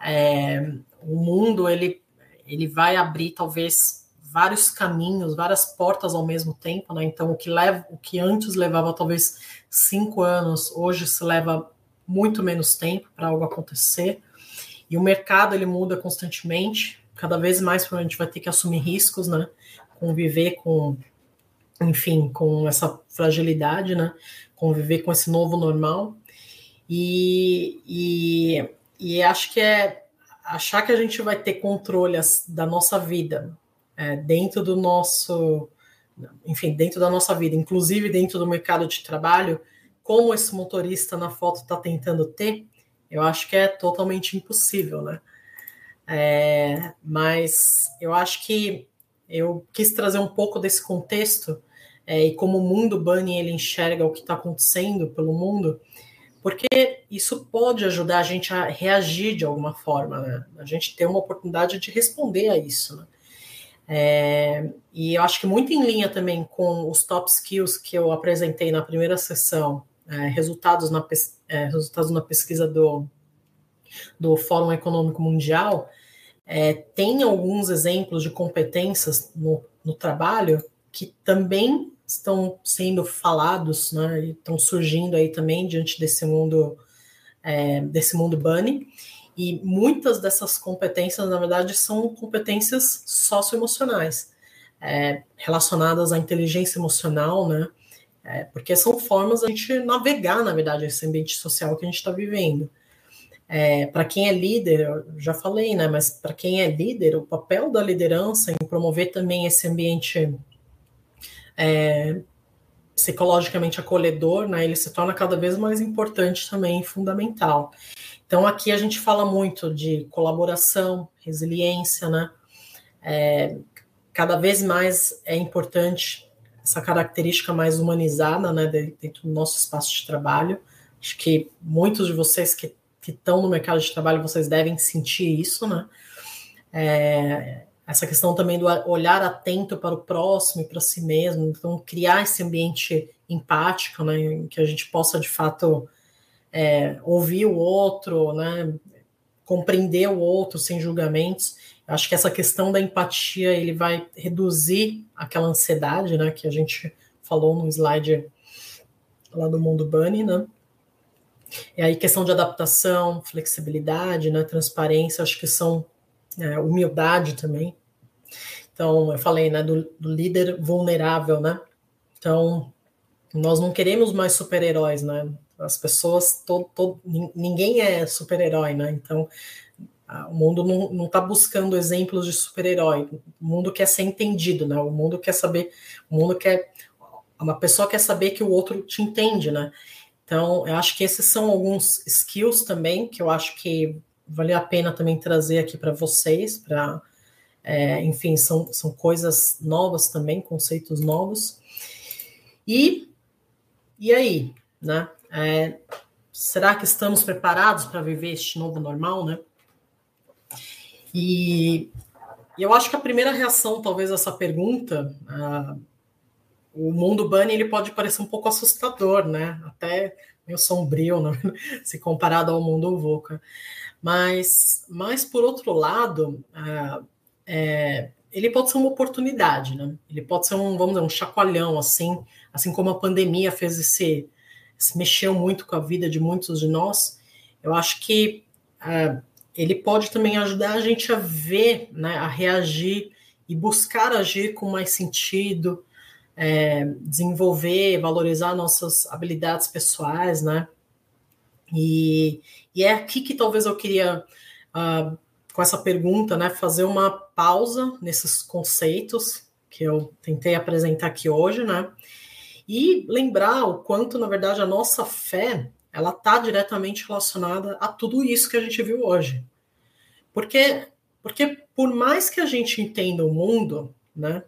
É, o mundo, ele, ele vai abrir talvez vários caminhos, várias portas ao mesmo tempo, né? Então, o que, leva, o que antes levava talvez cinco anos, hoje se leva muito menos tempo para algo acontecer. E o mercado, ele muda constantemente, cada vez mais a gente vai ter que assumir riscos, né? Conviver com, enfim, com essa fragilidade, né? Conviver com esse novo normal. E, e, e acho que é achar que a gente vai ter controle da nossa vida é, dentro do nosso, enfim, dentro da nossa vida, inclusive dentro do mercado de trabalho, como esse motorista na foto está tentando ter, eu acho que é totalmente impossível, né? É, mas eu acho que eu quis trazer um pouco desse contexto é, e como o mundo Bunny ele enxerga o que está acontecendo pelo mundo, porque isso pode ajudar a gente a reagir de alguma forma, né? A gente ter uma oportunidade de responder a isso, né? É, e eu acho que muito em linha também com os top skills que eu apresentei na primeira sessão, é, resultados, na, é, resultados na pesquisa do, do Fórum Econômico Mundial, é, tem alguns exemplos de competências no, no trabalho que também estão sendo falados, né, estão surgindo aí também diante desse mundo é, desse mundo bunny, e muitas dessas competências, na verdade, são competências socioemocionais, é, relacionadas à inteligência emocional, né, é, porque são formas a gente navegar, na verdade, esse ambiente social que a gente está vivendo. É, para quem é líder, eu já falei, né? Mas para quem é líder, o papel da liderança em promover também esse ambiente é, psicologicamente acolhedor, né? Ele se torna cada vez mais importante também, fundamental. Então aqui a gente fala muito de colaboração, resiliência, né? É, cada vez mais é importante essa característica mais humanizada, né, dentro do nosso espaço de trabalho. Acho que muitos de vocês que estão no mercado de trabalho, vocês devem sentir isso, né? É, essa questão também do olhar atento para o próximo e para si mesmo, então criar esse ambiente empático, né, em que a gente possa de fato é, ouvir o outro, né, compreender o outro sem julgamentos. Acho que essa questão da empatia ele vai reduzir aquela ansiedade, né, que a gente falou no slide lá do mundo Bunny, né? E aí, questão de adaptação, flexibilidade, né, transparência, acho que são é, humildade também. Então, eu falei, né, do, do líder vulnerável, né? Então, nós não queremos mais super-heróis, né? As pessoas, todo, todo, ninguém é super-herói, né? Então, o mundo não está buscando exemplos de super-herói. O mundo quer ser entendido, né? O mundo quer saber, o mundo quer, uma pessoa quer saber que o outro te entende, né? Então, eu acho que esses são alguns skills também que eu acho que vale a pena também trazer aqui para vocês, para, é, enfim, são, são coisas novas também, conceitos novos. E, e aí, né? É, será que estamos preparados para viver este novo normal, né? E, e, eu acho que a primeira reação, talvez, a essa pergunta, uh, o mundo Bunny ele pode parecer um pouco assustador, né? Até meio sombrio, né? se comparado ao mundo VUCA. Mas, mas por outro lado, é, é, ele pode ser uma oportunidade, né? Ele pode ser um, vamos dizer, um chacoalhão, assim, assim como a pandemia fez esse, se mexeu muito com a vida de muitos de nós. Eu acho que é, ele pode também ajudar a gente a ver, né, a reagir e buscar agir com mais sentido, é, desenvolver, valorizar nossas habilidades pessoais, né? E, e é aqui que talvez eu queria, uh, com essa pergunta, né, fazer uma pausa nesses conceitos que eu tentei apresentar aqui hoje, né? E lembrar o quanto, na verdade, a nossa fé ela está diretamente relacionada a tudo isso que a gente viu hoje. Porque, porque por mais que a gente entenda o mundo, né?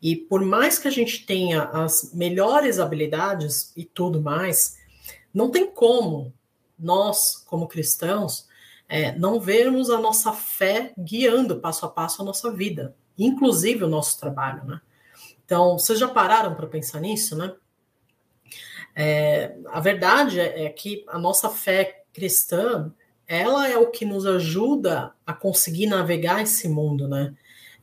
E por mais que a gente tenha as melhores habilidades e tudo mais, não tem como nós, como cristãos, é, não vermos a nossa fé guiando passo a passo a nossa vida, inclusive o nosso trabalho, né? Então, vocês já pararam para pensar nisso, né? É, a verdade é, é que a nossa fé cristã, ela é o que nos ajuda a conseguir navegar esse mundo, né?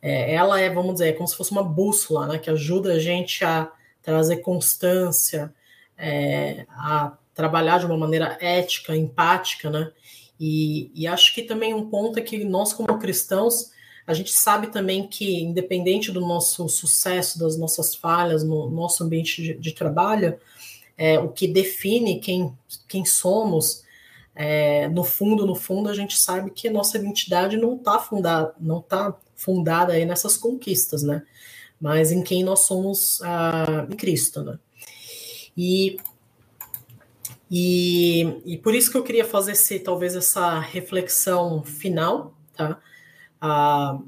É, ela é, vamos dizer, é como se fosse uma bússola, né? Que ajuda a gente a trazer constância, é, a trabalhar de uma maneira ética, empática, né? E, e acho que também um ponto é que nós, como cristãos, a gente sabe também que, independente do nosso sucesso, das nossas falhas no nosso ambiente de, de trabalho, é, o que define quem, quem somos, é, no fundo, no fundo, a gente sabe que a nossa identidade não está fundada, não tá fundada aí nessas conquistas, né? Mas em quem nós somos ah, em Cristo, né? E, e, e por isso que eu queria fazer esse, talvez essa reflexão final, tá? Ah,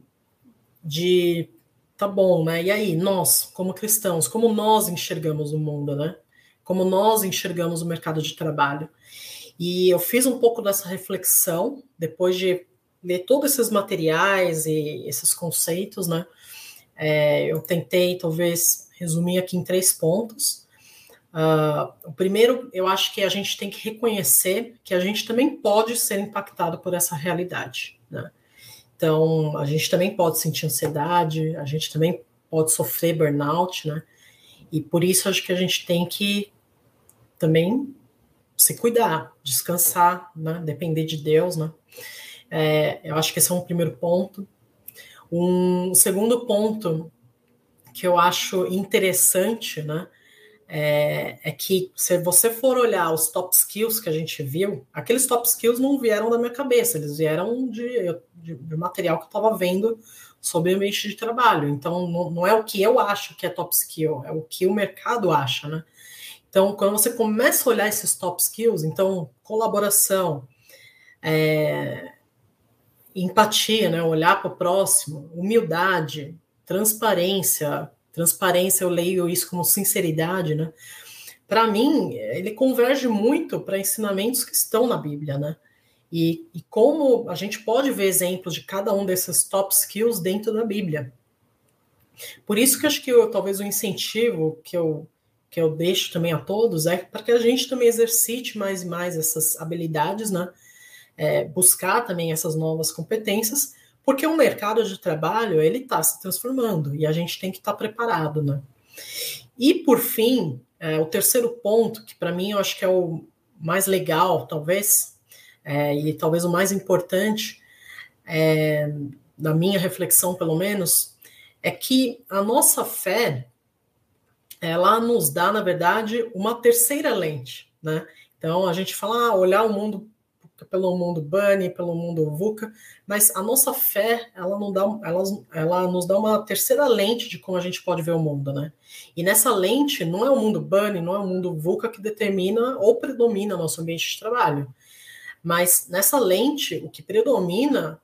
de tá bom, né? E aí, nós, como cristãos, como nós enxergamos o mundo, né? Como nós enxergamos o mercado de trabalho. E eu fiz um pouco dessa reflexão depois de ler todos esses materiais e esses conceitos, né? É, eu tentei, talvez, resumir aqui em três pontos. Uh, o primeiro, eu acho que a gente tem que reconhecer que a gente também pode ser impactado por essa realidade, né? Então, a gente também pode sentir ansiedade, a gente também pode sofrer burnout, né? E por isso acho que a gente tem que também se cuidar, descansar, né? Depender de Deus, né? É, eu acho que esse é um primeiro ponto. Um segundo ponto que eu acho interessante, né? É, é, que se você for olhar os top skills que a gente viu, aqueles top skills não vieram da minha cabeça, eles vieram de, de, de material que eu estava vendo sobre o ambiente de trabalho. Então, não, não, é o que eu acho que é top skill, é o que o mercado acha, né? Então, quando você começa a olhar esses top skills, então, colaboração, é, empatia, né? Olhar para o próximo, humildade, transparência. Transparência, eu leio isso como sinceridade, né? Para mim, ele converge muito para ensinamentos que estão na Bíblia, né? E, e como a gente pode ver exemplos de cada um desses top skills dentro da Bíblia. Por isso que eu acho que eu, talvez o incentivo que eu, que eu deixo também a todos é para que a gente também exercite mais e mais essas habilidades, né? É, buscar também essas novas competências, porque o mercado de trabalho ele está se transformando e a gente tem que estar tá preparado, né? E por fim, é, o terceiro ponto que para mim eu acho que é o mais legal, talvez, é, e talvez o mais importante, é, da minha reflexão pelo menos, é que a nossa fé, ela nos dá, na verdade, uma terceira lente, né? Então a gente fala, ah, olhar o mundo pelo mundo Bunny, pelo mundo VUCA, mas a nossa fé, ela, não dá, ela, ela nos dá uma terceira lente de como a gente pode ver o mundo, né? E nessa lente, não é o mundo Bunny, não é o mundo VUCA que determina ou predomina nosso ambiente de trabalho. Mas nessa lente, o que predomina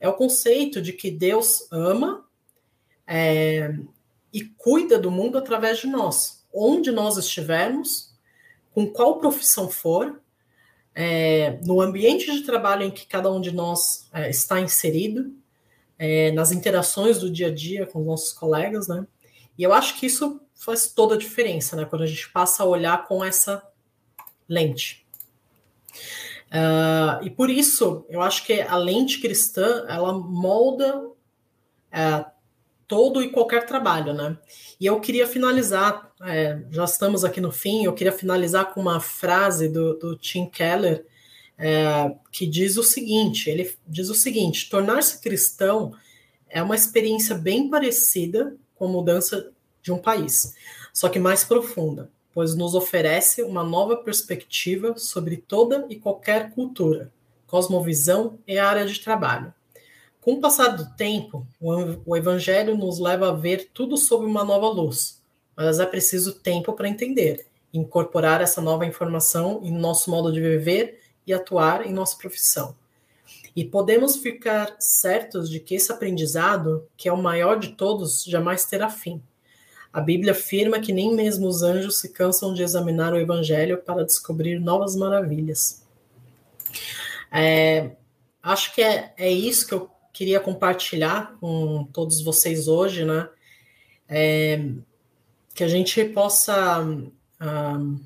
é o conceito de que Deus ama é, e cuida do mundo através de nós. Onde nós estivermos, com qual profissão for, é, no ambiente de trabalho em que cada um de nós é, está inserido, é, nas interações do dia a dia com os nossos colegas, né? E eu acho que isso faz toda a diferença, né? Quando a gente passa a olhar com essa lente. Uh, e por isso, eu acho que a lente cristã, ela molda uh, todo e qualquer trabalho, né? E eu queria finalizar, é, já estamos aqui no fim, eu queria finalizar com uma frase do, do Tim Keller, é, que diz o seguinte, ele diz o seguinte, tornar-se cristão é uma experiência bem parecida com a mudança de um país, só que mais profunda pois nos oferece uma nova perspectiva sobre toda e qualquer cultura, cosmovisão e área de trabalho. Com o passar do tempo, o Evangelho nos leva a ver tudo sob uma nova luz, mas é preciso tempo para entender incorporar essa nova informação em nosso modo de viver e atuar em nossa profissão. E podemos ficar certos de que esse aprendizado, que é o maior de todos, jamais terá fim a Bíblia afirma que nem mesmo os anjos se cansam de examinar o Evangelho para descobrir novas maravilhas. É, acho que é, é isso que eu queria compartilhar com todos vocês hoje, né? É, que a gente possa um,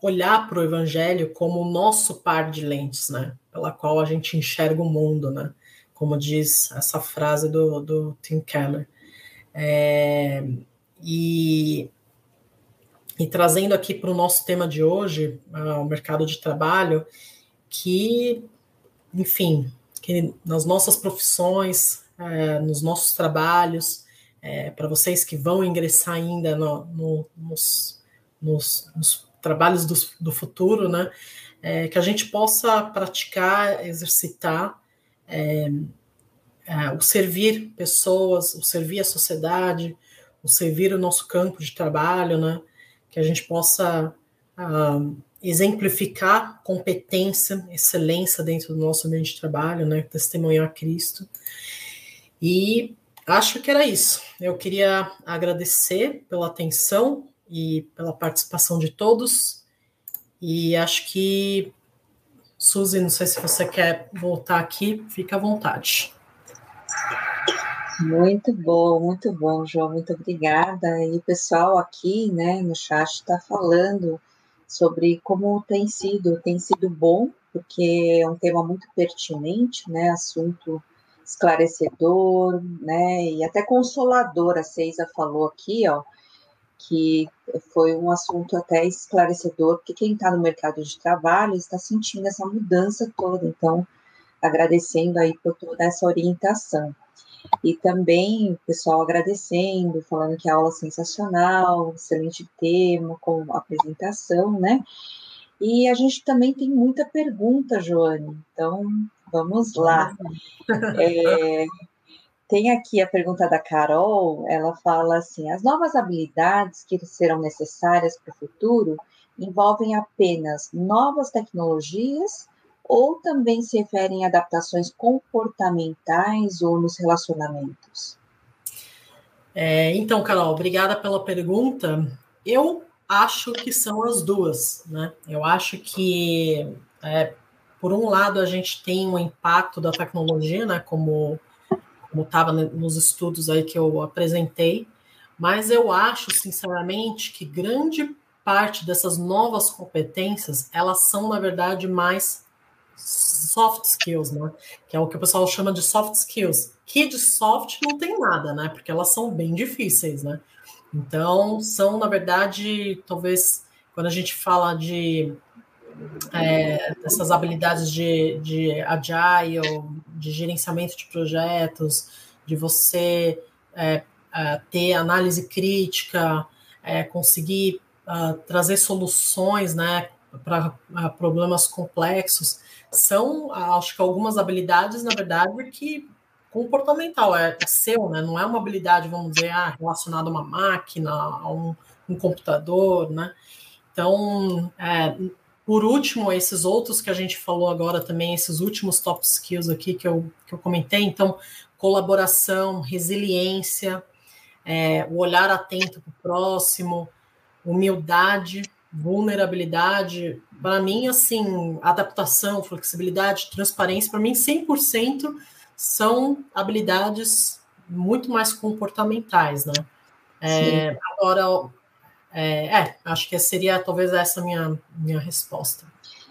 olhar para o Evangelho como o nosso par de lentes, né? Pela qual a gente enxerga o mundo, né? Como diz essa frase do, do Tim Keller. É, e, e trazendo aqui para o nosso tema de hoje, uh, o mercado de trabalho, que, enfim, que nas nossas profissões, é, nos nossos trabalhos, é, para vocês que vão ingressar ainda no, no, nos, nos, nos, trabalhos do, do futuro, né, é, que a gente possa praticar, exercitar é, é, o servir pessoas, o servir a sociedade, o servir o nosso campo de trabalho, né, que a gente possa ah, exemplificar competência, excelência dentro do nosso ambiente de trabalho, né? Testemunhar Cristo. E acho que era isso. Eu queria agradecer pela atenção e pela participação de todos. E acho que, Suzy, não sei se você quer voltar aqui, fica à vontade. Muito bom, muito bom, João, muito obrigada. E o pessoal aqui, né, no chat está falando sobre como tem sido, tem sido bom, porque é um tema muito pertinente, né, assunto esclarecedor, né, e até consolador, a Ceisa falou aqui, ó, que foi um assunto até esclarecedor, porque quem está no mercado de trabalho está sentindo essa mudança toda, então, agradecendo aí por toda essa orientação. E também o pessoal agradecendo, falando que a aula é sensacional, excelente tema, com apresentação, né? E a gente também tem muita pergunta, Joane, então vamos lá. É, tem aqui a pergunta da Carol, ela fala assim: as novas habilidades que serão necessárias para o futuro envolvem apenas novas tecnologias ou também se referem a adaptações comportamentais ou nos relacionamentos? É, então, Carol, obrigada pela pergunta. Eu acho que são as duas, né? Eu acho que, é, por um lado, a gente tem um impacto da tecnologia, né? Como como estava nos estudos aí que eu apresentei, mas eu acho, sinceramente, que grande parte dessas novas competências, elas são, na verdade, mais soft skills, né? Que é o que o pessoal chama de soft skills. Que de soft não tem nada, né? Porque elas são bem difíceis, né? Então, são, na verdade, talvez, quando a gente fala de é, dessas habilidades de, de agile, de gerenciamento de projetos, de você é, é, ter análise crítica, é, conseguir uh, trazer soluções, né, para uh, problemas complexos, são, acho que algumas habilidades, na verdade, que comportamental, é, é seu, né? Não é uma habilidade, vamos dizer, ah, relacionada a uma máquina, a um, um computador, né? Então, é, por último, esses outros que a gente falou agora também, esses últimos top skills aqui que eu, que eu comentei, então, colaboração, resiliência, é, o olhar atento para o próximo, humildade, vulnerabilidade, para mim, assim, adaptação, flexibilidade, transparência, para mim, 100% são habilidades muito mais comportamentais, né? É, agora, é, é, acho que seria talvez essa minha, minha resposta.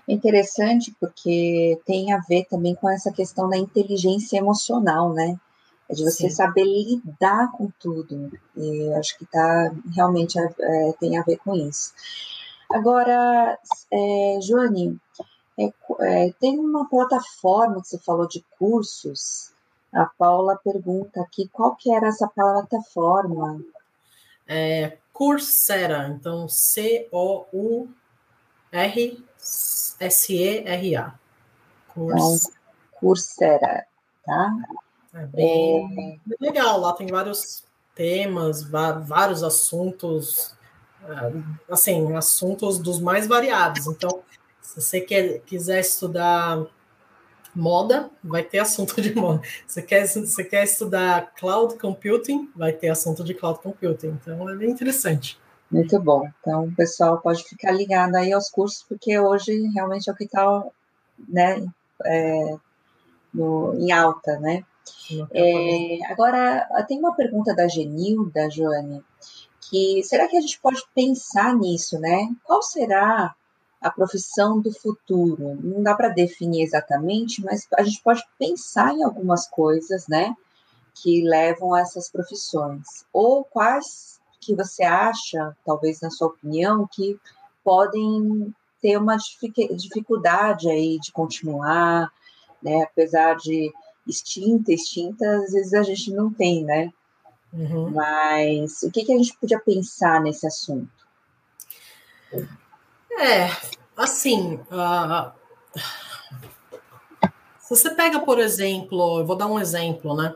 Interessante, porque tem a ver também com essa questão da inteligência emocional, né? É de você Sim. saber lidar com tudo. E acho que tá realmente é, tem a ver com isso. Agora, é, Joane, é, é, tem uma plataforma que você falou de cursos. A Paula pergunta aqui qual que era essa plataforma. É Coursera, então C-O-U-R-S-E-R-A. Então, Coursera, tá? É bem, é... legal, lá tem vários temas, vários assuntos assim, assuntos dos mais variados. Então, se você quer, quiser estudar moda, vai ter assunto de moda. Você quer, você quer estudar cloud computing, vai ter assunto de cloud computing. Então é bem interessante. Muito bom. Então o pessoal pode ficar ligado aí aos cursos, porque hoje realmente é o que está né, é, no, em alta, né? É, agora, tem uma pergunta da Genilda, Joane, que será que a gente pode pensar nisso, né? Qual será a profissão do futuro? Não dá para definir exatamente, mas a gente pode pensar em algumas coisas, né? Que levam a essas profissões. Ou quais que você acha, talvez na sua opinião, que podem ter uma dificuldade aí de continuar, né? Apesar de extinta, extinta, às vezes a gente não tem, né? Uhum. Mas o que, que a gente podia pensar nesse assunto? É, assim, uh, se você pega, por exemplo, eu vou dar um exemplo, né?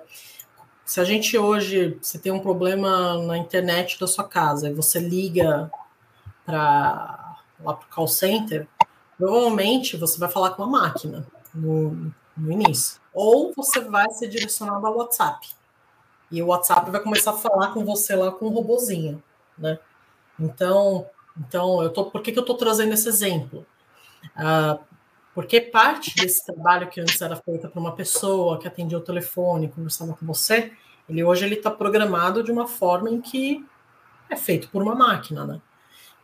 Se a gente hoje, você tem um problema na internet da sua casa e você liga para lá para o call center, provavelmente você vai falar com uma máquina no, no início. Ou você vai ser direcionado ao WhatsApp. E o WhatsApp vai começar a falar com você lá com um robozinho, né? Então, então eu tô, por que, que eu estou trazendo esse exemplo? Uh, porque parte desse trabalho que antes era feito para uma pessoa que atendia o telefone, conversava com você, ele hoje ele está programado de uma forma em que é feito por uma máquina, né?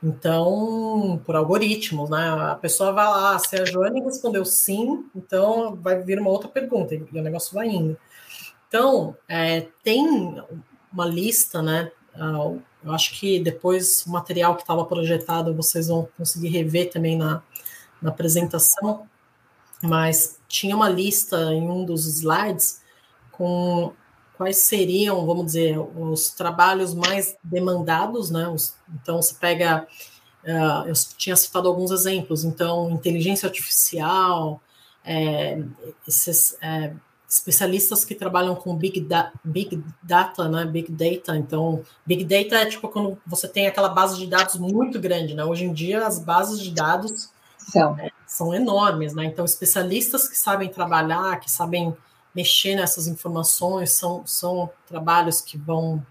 Então, por algoritmos, né? A pessoa vai lá, se a Joane respondeu sim, então vai vir uma outra pergunta e o negócio vai indo. Então, é, tem uma lista, né? Uh, eu acho que depois o material que estava projetado vocês vão conseguir rever também na, na apresentação, mas tinha uma lista em um dos slides com quais seriam, vamos dizer, os trabalhos mais demandados, né? Então, você pega, uh, eu tinha citado alguns exemplos, então, inteligência artificial, é, esses é, especialistas que trabalham com big, da, big data, né? Big data, então, big data é tipo quando você tem aquela base de dados muito grande, né? Hoje em dia, as bases de dados são, é, são enormes, né? Então, especialistas que sabem trabalhar, que sabem mexer nessas informações, são, são trabalhos que vão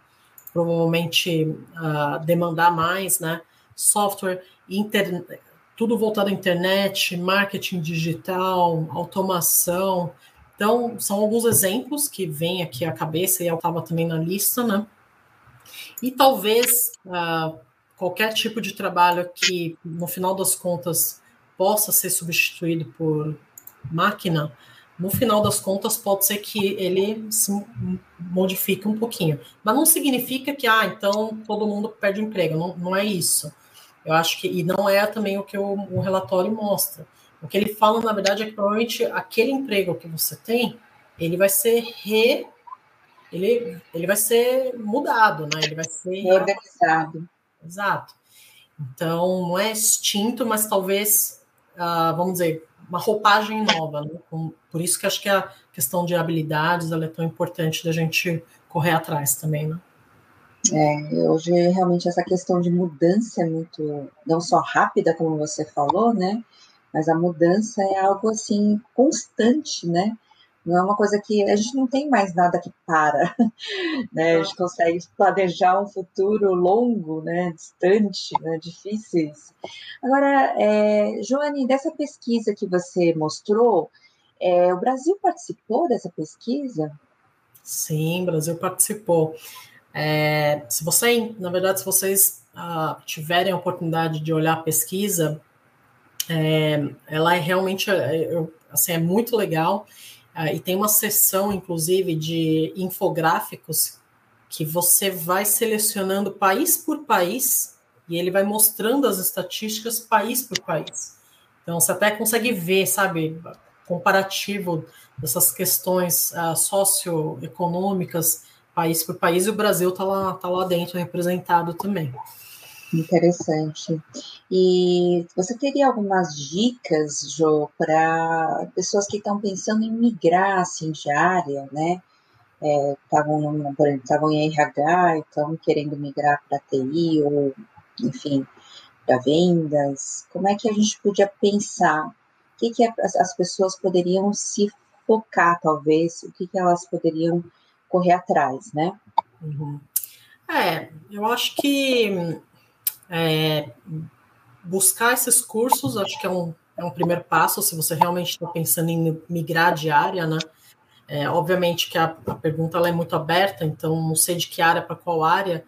provavelmente uh, demandar mais, né? Software, internet, tudo voltado à internet, marketing digital, automação. Então, são alguns exemplos que vêm aqui à cabeça e eu estava também na lista, né? E talvez uh, qualquer tipo de trabalho que, no final das contas, possa ser substituído por máquina, no final das contas, pode ser que ele se modifique um pouquinho. Mas não significa que, ah, então todo mundo perde emprego. Não, não é isso. Eu acho que, e não é também o que o, o relatório mostra. O que ele fala, na verdade, é que provavelmente aquele emprego que você tem, ele vai ser re. Ele, ele vai ser mudado, né? Ele vai ser. Reorganizado. Exato. Então, não é extinto, mas talvez, uh, vamos dizer, uma roupagem nova. Né? Por isso que acho que a questão de habilidades é tão importante da gente correr atrás também, né? É, hoje realmente essa questão de mudança é muito, não só rápida, como você falou, né? Mas a mudança é algo assim constante, né? Não é uma coisa que a gente não tem mais nada que para, né? A gente consegue planejar um futuro longo, né? Distante, né? Difíceis. Agora, é, Joane, dessa pesquisa que você mostrou, é, o Brasil participou dessa pesquisa? Sim, o Brasil participou. É, se você, na verdade, se vocês uh, tiverem a oportunidade de olhar a pesquisa, é, ela é realmente, é, assim, é muito legal. Ah, e tem uma seção, inclusive, de infográficos que você vai selecionando país por país e ele vai mostrando as estatísticas país por país. Então você até consegue ver, sabe, comparativo dessas questões uh, socioeconômicas país por país e o Brasil está lá, tá lá dentro representado também. Interessante. E você teria algumas dicas, Jo, para pessoas que estão pensando em migrar assim, de área, né? Estavam, é, em RH e estão querendo migrar para TI ou, enfim, para vendas. Como é que a gente podia pensar que, que as pessoas poderiam se focar, talvez, o que, que elas poderiam correr atrás, né? Uhum. É, eu acho que é, buscar esses cursos, acho que é um, é um primeiro passo, se você realmente está pensando em migrar de área, né? É, obviamente que a, a pergunta é muito aberta, então não sei de que área para qual área,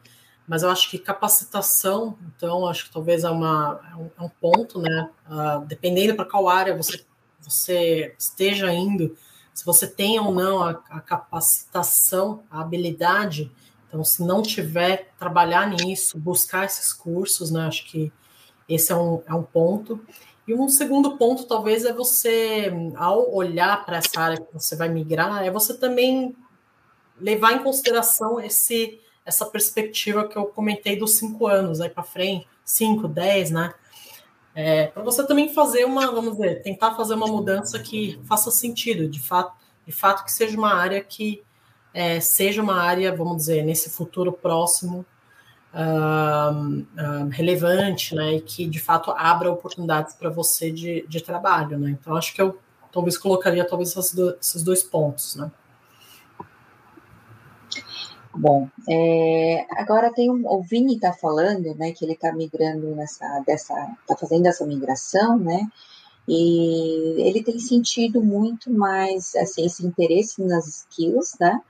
mas eu acho que capacitação, então, acho que talvez é, uma, é, um, é ponto, né? Uh, dependendo para qual área você, você esteja indo, se você tem ou não a, a, capacitação, a habilidade, então, se não tiver, trabalhar nisso, buscar esses cursos, né? Acho que esse é um, é um ponto. E um segundo ponto, talvez, é você, ao olhar para essa área que você vai migrar, é você também levar em consideração esse essa perspectiva que eu comentei dos cinco anos aí para frente, cinco, dez, né? É, para você também fazer uma, vamos dizer, tentar fazer uma mudança que faça sentido, de fato, de fato que seja uma área que é, seja uma área, vamos dizer, nesse futuro próximo relevante, né, e que de fato abra oportunidades para você de, de trabalho, né. Então acho que eu talvez colocaria talvez esses dois pontos, né. Bom, é, agora tem um, o Vini está falando, né, que ele está migrando nessa, dessa, está fazendo essa migração, né, e ele tem sentido muito mais, assim, esse interesse nas skills, né,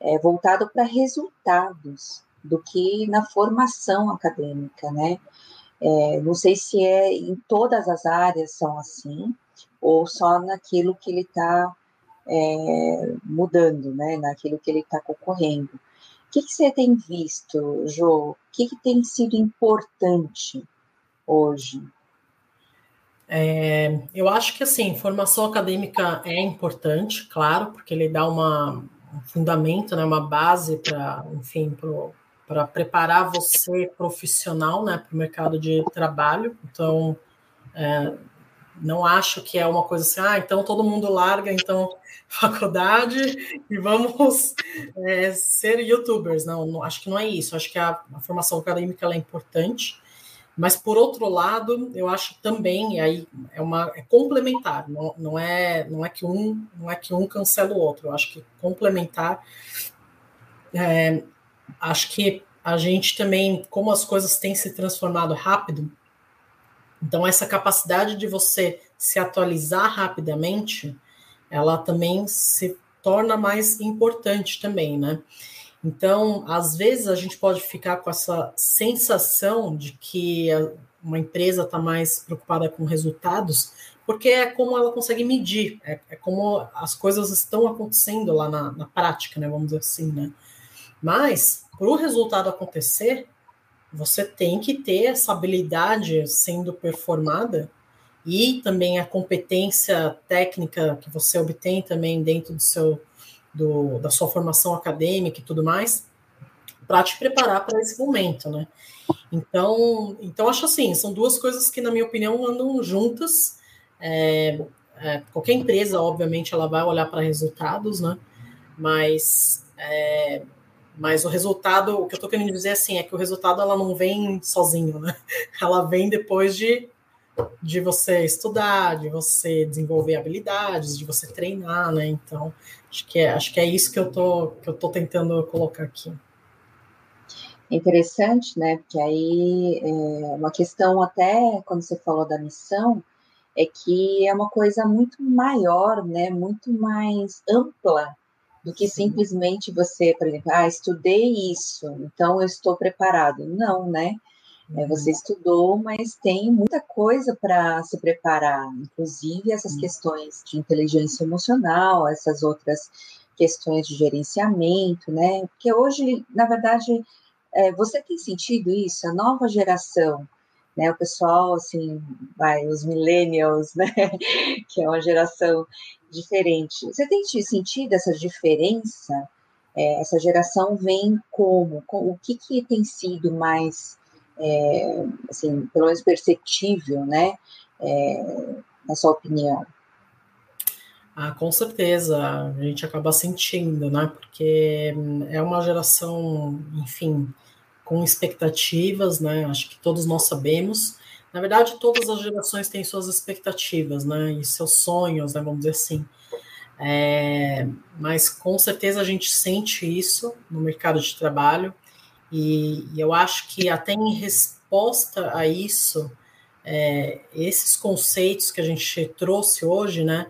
é, voltado para resultados do que na formação acadêmica, né, é, não sei se é em todas as áreas são assim, ou só naquilo que ele está é, mudando, né, naquilo que ele está concorrendo. O que, que você tem visto, Jo? O que, que tem sido importante hoje? É, eu acho que assim, formação acadêmica é importante, claro, porque ele dá uma, um fundamento, né, uma base para, enfim, para preparar você profissional né, para o mercado de trabalho. Então, é, não acho que é uma coisa assim, ah, então todo mundo larga então faculdade e vamos é, ser youtubers. Não, não, acho que não é isso. Acho que a, a formação acadêmica é importante, mas por outro lado, eu acho também, e aí é uma é complementar, não, não, é, não é que um não é que um cancela o outro. Eu acho que complementar. É, acho que a gente também, como as coisas têm se transformado rápido, então, essa capacidade de você se atualizar rapidamente, ela também se torna mais importante também, né? Então, às vezes a gente pode ficar com essa sensação de que uma empresa está mais preocupada com resultados, porque é como ela consegue medir, é, é como as coisas estão acontecendo lá na, na prática, né? Vamos dizer assim, né? Mas, para o resultado acontecer, você tem que ter essa habilidade sendo performada e também a competência técnica que você obtém também dentro do seu do, da sua formação acadêmica e tudo mais para te preparar para esse momento, né? Então, então acho assim, são duas coisas que na minha opinião andam juntas. É, é, qualquer empresa, obviamente, ela vai olhar para resultados, né? Mas é, mas o resultado, o que eu estou querendo dizer assim, é que o resultado ela não vem sozinho, né? Ela vem depois de, de você estudar, de você desenvolver habilidades, de você treinar, né? Então, acho que é, acho que é isso que eu tô, que eu tô tentando colocar aqui. Interessante, né? Porque aí é uma questão até quando você falou da missão, é que é uma coisa muito maior, né? Muito mais ampla do que Sim. simplesmente você, por exemplo, ah, estudei isso, então eu estou preparado. Não, né? É, você estudou, mas tem muita coisa para se preparar, inclusive essas uhum. questões de inteligência emocional, essas outras questões de gerenciamento, né? Porque hoje, na verdade, é, você tem sentido isso? A nova geração, né? O pessoal, assim, vai, os millennials, né? que é uma geração diferente. Você tem sentido essa diferença? É, essa geração vem como? Com, o que, que tem sido mais, é, assim, pelo menos perceptível, né? É, na sua opinião? Ah, com certeza, a gente acaba sentindo, né? Porque é uma geração, enfim, com expectativas, né? Acho que todos nós sabemos, na verdade, todas as gerações têm suas expectativas, né? E seus sonhos, né? Vamos dizer assim. É, mas com certeza a gente sente isso no mercado de trabalho, e, e eu acho que até em resposta a isso, é, esses conceitos que a gente trouxe hoje, né?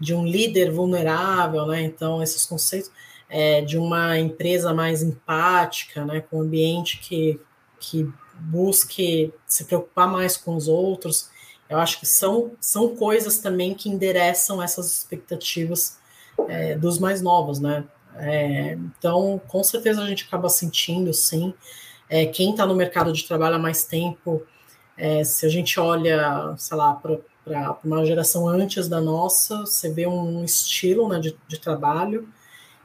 De um líder vulnerável, né? Então, esses conceitos é, de uma empresa mais empática, né? Com um ambiente que, que busque se preocupar mais com os outros. Eu acho que são, são coisas também que endereçam essas expectativas é, dos mais novos, né? É, então, com certeza a gente acaba sentindo, sim. É, quem está no mercado de trabalho há mais tempo, é, se a gente olha, sei lá, para uma geração antes da nossa, você vê um estilo né, de, de trabalho,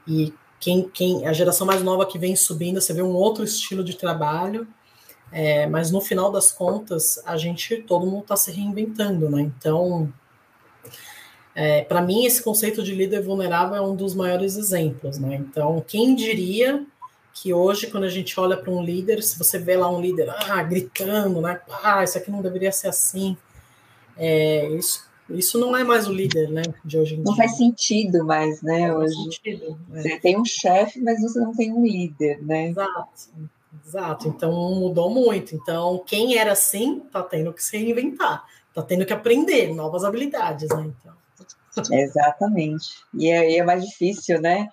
e quem, quem a geração mais nova que vem subindo, você vê um outro estilo de trabalho. É, mas no final das contas, a gente, todo mundo está se reinventando, né? Então, é, para mim, esse conceito de líder vulnerável é um dos maiores exemplos, né? Então, quem diria que hoje, quando a gente olha para um líder, se você vê lá um líder ah, gritando, né? Ah, isso aqui não deveria ser assim. É, isso, isso não é mais o líder, né? De hoje em não dia. Não faz sentido mais, né? Não hoje. Sentido, é. Você tem um chefe, mas você não tem um líder, né? Exato. Exato, então mudou muito. Então, quem era assim está tendo que se reinventar, está tendo que aprender novas habilidades, né? Então. Exatamente. E aí é, é, mais difícil, né?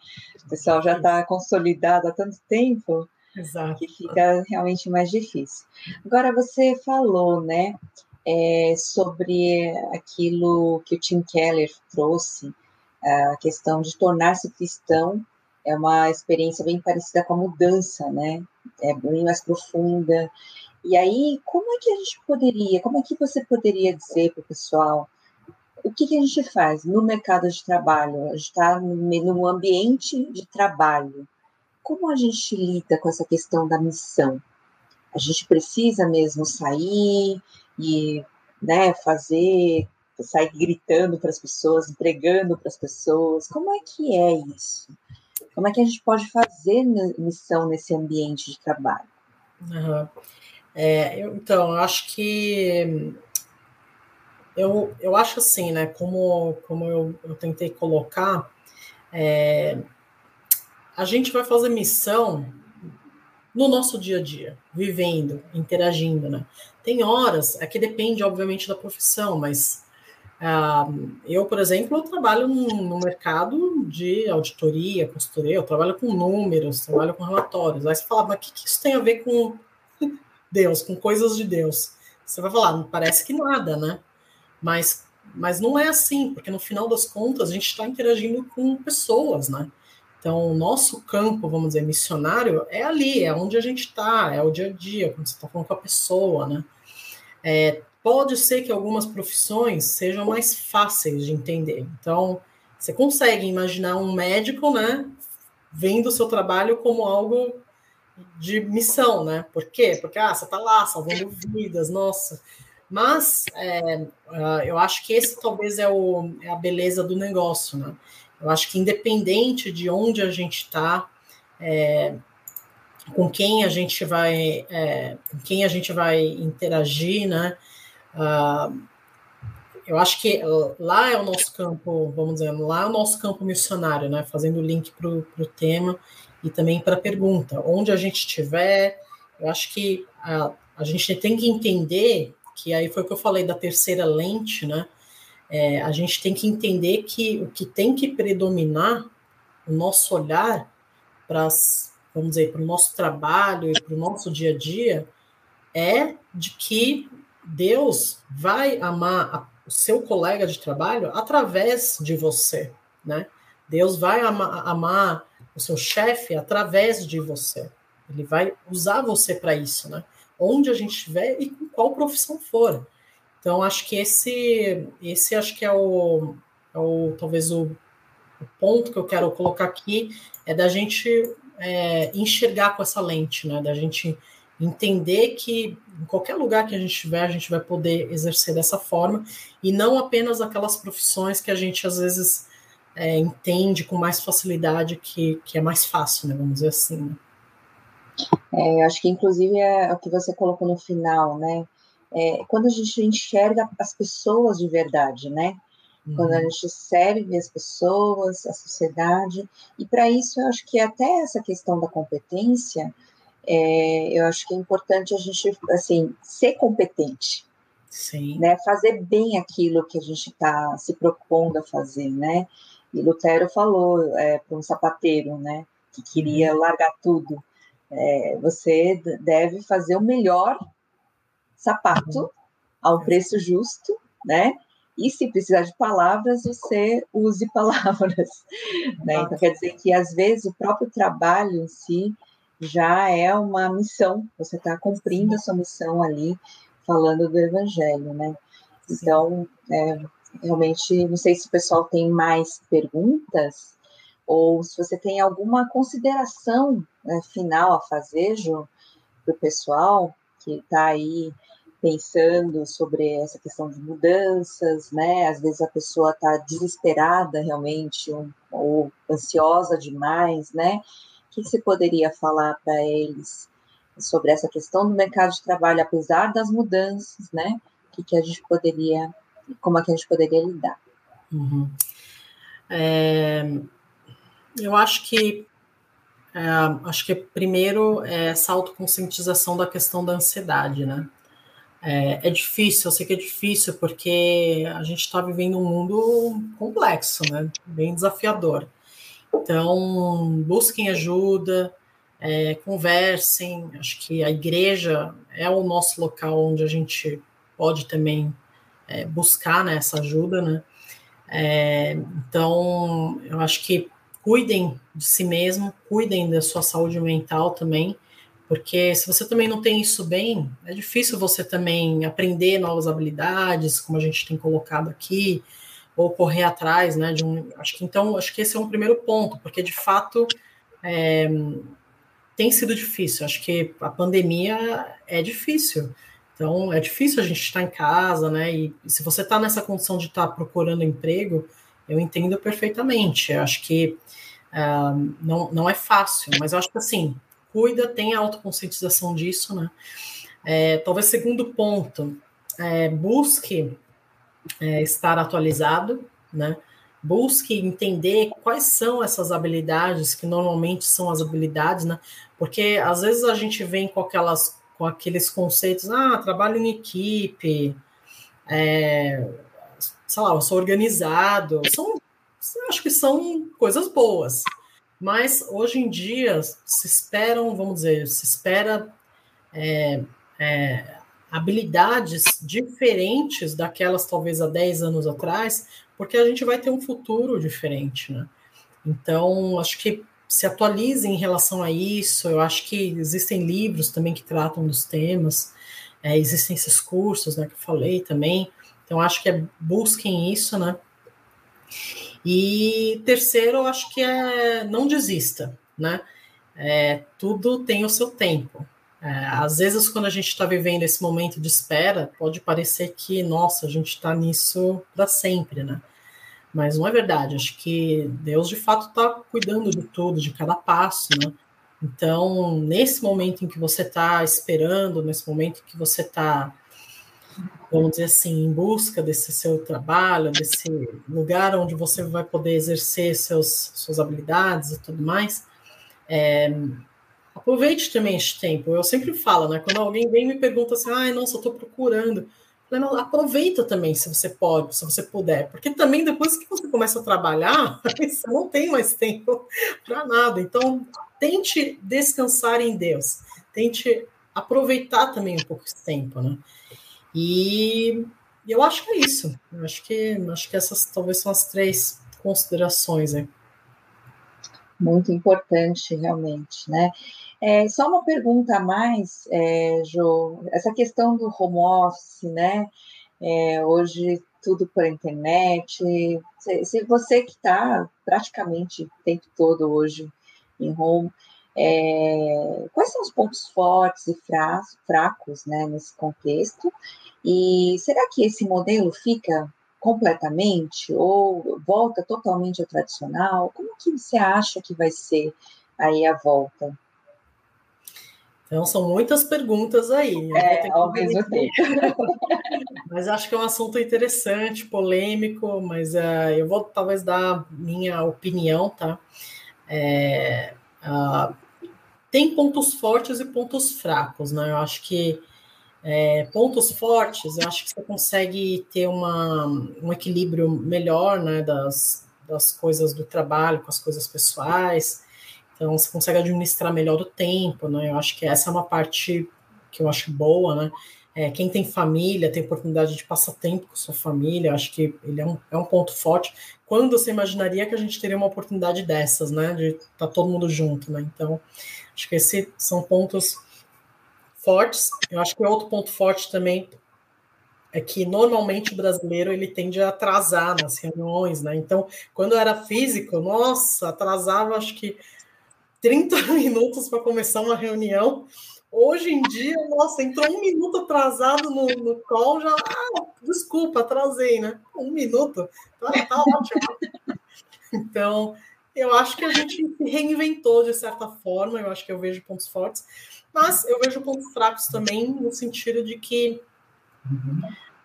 O pessoal já está consolidado há tanto tempo Exato. que fica realmente mais difícil. Agora, você falou, né, é, sobre aquilo que o Tim Keller trouxe, a questão de tornar-se cristão é uma experiência bem parecida com a mudança, né? É bem mais profunda. E aí, como é que a gente poderia, como é que você poderia dizer para o pessoal o que, que, a gente faz no mercado de trabalho? A gente está num ambiente de trabalho. Como a gente lida com essa questão da missão? A gente precisa mesmo sair e né, fazer, sair gritando para as pessoas, entregando para as pessoas. Como é que é isso? Como é que a gente pode fazer missão nesse ambiente de trabalho? Uhum. É, então, eu acho que eu, eu acho assim, né? Como, como eu, eu tentei colocar, é, a gente vai fazer missão no nosso dia a dia, vivendo, interagindo, né? Tem horas, é que depende, obviamente, da profissão, mas Uh, eu, por exemplo, eu trabalho no, mercado de auditoria, consultoria, eu trabalho com números, trabalho com relatórios. Aí você fala, mas o que, que isso tem a ver com Deus, com coisas de Deus? Você vai falar, parece que nada, né? Mas, mas não é assim, porque no final das contas a gente está interagindo com pessoas, né? Então, o nosso campo, vamos dizer, missionário, é ali, é onde a gente está, é o dia a dia, quando você está falando com a pessoa, né? É, Pode ser que algumas profissões sejam mais fáceis de entender. Então, você consegue imaginar um médico, né, vendo o seu trabalho como algo de missão, né? Por quê? Porque ah, você está lá salvando vidas, nossa. Mas é, uh, eu acho que esse talvez é, o, é a beleza do negócio, né? Eu acho que independente de onde a gente está, é, com quem a gente vai, é, com quem a gente vai interagir, né? Uh, eu acho que lá é o nosso campo, vamos dizer, lá é o nosso campo missionário, né? Fazendo o link para o tema e também para a pergunta. Onde a gente estiver, eu acho que a, a gente tem que entender que aí foi o que eu falei da terceira lente, né? É, a gente tem que entender que o que tem que predominar o nosso olhar para vamos dizer, para o nosso trabalho e para o nosso dia a dia é de que Deus vai amar a, o seu colega de trabalho através de você, né? Deus vai ama, amar o seu chefe através de você. Ele vai usar você para isso, né? Onde a gente estiver e com qual profissão for. Então, acho que esse, esse acho que é o, é o talvez o, o ponto que eu quero colocar aqui é da gente é, enxergar com essa lente, né? Da gente entender que em qualquer lugar que a gente estiver, a gente vai poder exercer dessa forma, e não apenas aquelas profissões que a gente às vezes é, entende com mais facilidade, que, que é mais fácil, né, vamos dizer assim. Né? É, acho que inclusive é o que você colocou no final, né? é, quando a gente enxerga as pessoas de verdade, né? Uhum. Quando a gente serve as pessoas, a sociedade, e para isso eu acho que até essa questão da competência, é, eu acho que é importante a gente, assim, ser competente, Sim. né? Fazer bem aquilo que a gente está se propondo a fazer, né? E Lutero falou é, para um sapateiro, né? Que queria uhum. largar tudo. É, você deve fazer o melhor sapato uhum. ao preço justo, né? E se precisar de palavras, você use palavras. Né? Então, quer dizer que, às vezes, o próprio trabalho em si já é uma missão, você está cumprindo a sua missão ali, falando do Evangelho, né? Então, é, realmente, não sei se o pessoal tem mais perguntas, ou se você tem alguma consideração né, final a fazer, Ju, para o pessoal que está aí pensando sobre essa questão de mudanças, né? Às vezes a pessoa está desesperada realmente ou, ou, ansiosa demais, né? O que você poderia falar para eles sobre essa questão do mercado de trabalho, apesar das mudanças, né? O que, que a gente poderia, como é que a gente poderia lidar? Uhum. É, eu acho que é, acho que primeiro é essa autoconscientização da questão da ansiedade, né? É, é, difícil, eu sei que é difícil, porque a gente está vivendo um mundo complexo, né? Bem desafiador. Então, busquem ajuda, é, conversem. Acho que a igreja é o nosso local onde a gente pode também é, buscar né, essa ajuda, né? É, então, eu acho que cuidem de si mesmo, cuidem da sua saúde mental também. Porque se você também não tem isso bem, é difícil você também aprender novas habilidades, como a gente tem colocado aqui, ou correr atrás, né? De um, acho que então acho que esse é um primeiro ponto, porque de fato é, tem sido difícil. Acho que a pandemia é difícil. Então é difícil a gente estar em casa, né? E se você está nessa condição de estar tá procurando emprego, eu entendo perfeitamente. Eu acho que uh, não, não é fácil, mas eu acho que assim cuida, tem autoconscientização disso, né? É, talvez segundo ponto, é, busque é, estar atualizado, né? Busque entender quais são essas habilidades que normalmente são as habilidades, né? Porque às vezes a gente vem com aquelas com aqueles conceitos, ah, trabalho em equipe, é, sei lá, eu sou organizado, são, acho que são coisas boas, mas hoje em dia se esperam, vamos dizer, se espera é, é, habilidades diferentes daquelas talvez há 10 anos atrás, porque a gente vai ter um futuro diferente, né? Então, acho que se atualize em relação a isso. Eu acho que existem livros também que tratam dos temas, é, existem esses cursos, né, que eu falei também. Então, acho que é, busquem isso, né? E terceiro, acho que é não desista, né? É, tudo tem o seu tempo. É, às vezes, quando a gente está vivendo esse momento de espera, pode parecer que, nossa, a gente está nisso para sempre, né? Mas não é verdade. Acho que Deus, de fato, está cuidando de tudo, de cada passo, né? Então, nesse momento em que você está esperando, nesse momento em que você está vamos dizer assim, em busca desse seu trabalho, desse lugar onde você vai poder exercer seus, suas habilidades e tudo mais, é, aproveite também este tempo. Eu sempre falo, né? Quando alguém vem e me pergunta assim, ai, nossa, eu estou procurando. Aproveita também, se você pode, se você puder, porque também depois que você começa a trabalhar, você não tem mais tempo para nada. Então, tente descansar em Deus, tente aproveitar também um pouco esse tempo, né? E eu acho que é isso. Eu acho que acho que essas talvez são as três considerações. Né? Muito importante, realmente, né? É, só uma pergunta a mais, é, Jo, essa questão do home office, né? É, hoje tudo por internet. Se, se você que está praticamente o tempo todo hoje em home, é, quais são os pontos fortes e fracos né, nesse contexto? E será que esse modelo fica completamente ou volta totalmente ao tradicional? Como que você acha que vai ser aí a volta? Então, são muitas perguntas aí. É, ao mesmo tempo. Mas acho que é um assunto interessante, polêmico, mas uh, eu vou talvez dar minha opinião, tá? É, uh, tem pontos fortes e pontos fracos, né? Eu acho que é, pontos fortes, eu acho que você consegue ter uma, um equilíbrio melhor, né, das, das coisas do trabalho com as coisas pessoais. Então, você consegue administrar melhor o tempo, né? Eu acho que essa é uma parte que eu acho boa, né? É, quem tem família tem oportunidade de passar tempo com sua família, acho que ele é um, é um ponto forte. Quando você imaginaria que a gente teria uma oportunidade dessas, né? De estar tá todo mundo junto, né? Então, acho que esses são pontos fortes. Eu acho que outro ponto forte também é que normalmente o brasileiro ele tende a atrasar nas reuniões, né? Então, quando era físico, nossa, atrasava acho que 30 minutos para começar uma reunião. Hoje em dia, nossa, entrou um minuto atrasado no, no call, já. Ah, desculpa, atrasei, né? Um minuto, tá, tá ótimo. Então, eu acho que a gente se reinventou de certa forma, eu acho que eu vejo pontos fortes, mas eu vejo pontos fracos também, no sentido de que.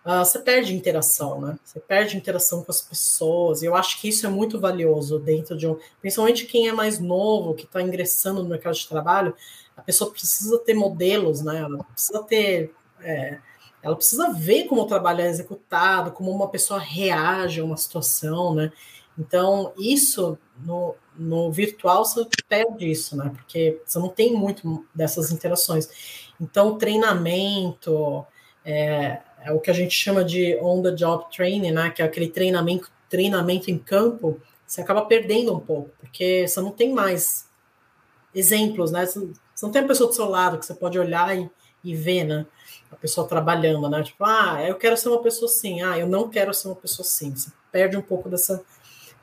Uh, você perde interação, né? Você perde interação com as pessoas. E eu acho que isso é muito valioso dentro de um. Principalmente quem é mais novo, que está ingressando no mercado de trabalho, a pessoa precisa ter modelos, né? Ela precisa ter. É, ela precisa ver como o trabalho é executado, como uma pessoa reage a uma situação, né? Então, isso no, no virtual você perde isso, né? Porque você não tem muito dessas interações. Então, treinamento, é, é o que a gente chama de on-the-job training, né? Que é aquele treinamento, treinamento em campo, você acaba perdendo um pouco, porque você não tem mais exemplos, né? Você não tem a pessoa do seu lado que você pode olhar e, e ver, né? A pessoa trabalhando, né? Tipo, ah, eu quero ser uma pessoa assim, ah, eu não quero ser uma pessoa assim. Você perde um pouco dessa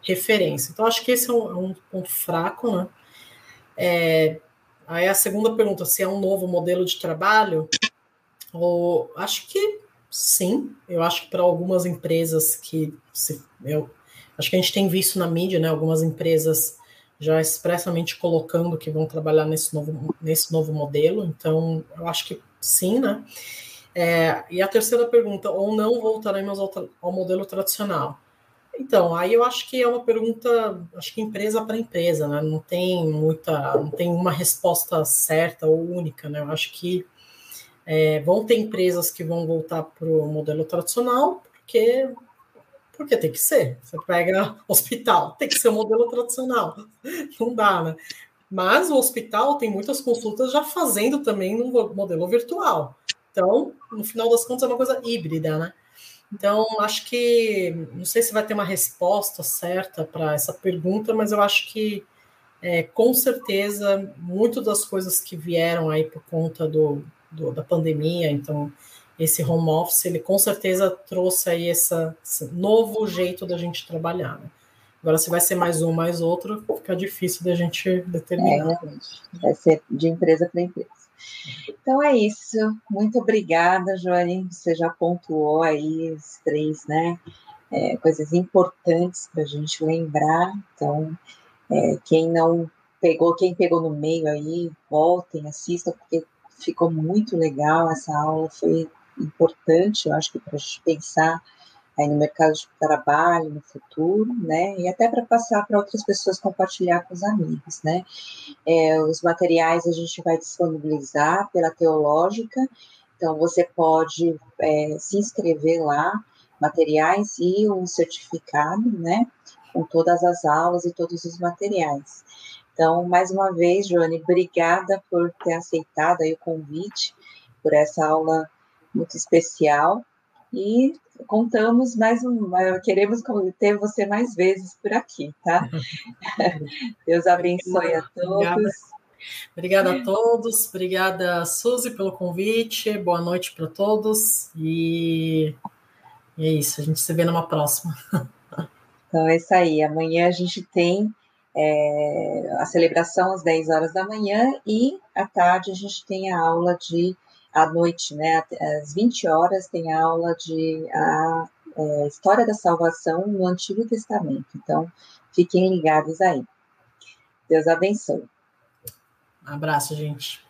referência. Então, acho que esse é um, é um ponto fraco, né? É, aí a segunda pergunta, se é um novo modelo de trabalho, ou, acho que sim, eu acho que para algumas empresas que se, eu acho que a gente tem visto na mídia, né, algumas empresas já expressamente colocando que vão trabalhar nesse novo, nesse novo modelo, então eu acho que sim, né? É, e a terceira pergunta, ou não voltaremos ao, ao modelo tradicional? Então, aí eu acho que é uma pergunta, acho que empresa para empresa, né? Não tem muita, não tem uma resposta certa ou única, né? Eu acho que é, vão ter empresas que vão voltar para o modelo tradicional, porque, porque tem que ser. Você pega hospital, tem que ser o modelo tradicional. Não dá, né? Mas o hospital tem muitas consultas já fazendo também no modelo virtual. Então, no final das contas, é uma coisa híbrida, né? Então, acho que não sei se vai ter uma resposta certa para essa pergunta, mas eu acho que é, com certeza muitas das coisas que vieram aí por conta do, do, da pandemia, então esse home office, ele com certeza trouxe aí essa, esse novo jeito da gente trabalhar, né? Agora, se vai ser mais um, mais outro, fica difícil da gente determinar. É, vai ser de empresa para empresa. Então é isso. Muito obrigada, Joane. Você já pontuou aí os três, né? É, coisas importantes para a gente lembrar. Então, é, quem não pegou, quem pegou no meio aí, voltem, assistam, porque ficou muito legal essa aula, foi importante, eu acho que para a gente pensar aí no mercado de trabalho no futuro, né, e até para passar para outras pessoas compartilhar com os amigos, né. É, os materiais a gente vai disponibilizar pela Teológica, então você pode é, se inscrever lá, materiais e um certificado, né, com todas as aulas e todos os materiais. Então, mais uma vez, Joane, obrigada por ter aceitado aí o convite, por essa aula muito especial. E contamos mais um, queremos ter você mais vezes por aqui, tá? Deus abençoe a todos. Obrigada. Obrigada a todos, obrigada, Suzy, pelo convite, boa noite para todos e é isso, a gente se vê numa próxima. Então é isso aí, amanhã a gente tem é, a celebração às 10 horas da manhã e à tarde a gente tem a aula de, à noite, né, às 20 horas tem aula de a, é, História da Salvação no Antigo Testamento. Então, fiquem ligados aí. Deus abençoe. Um abraço, gente.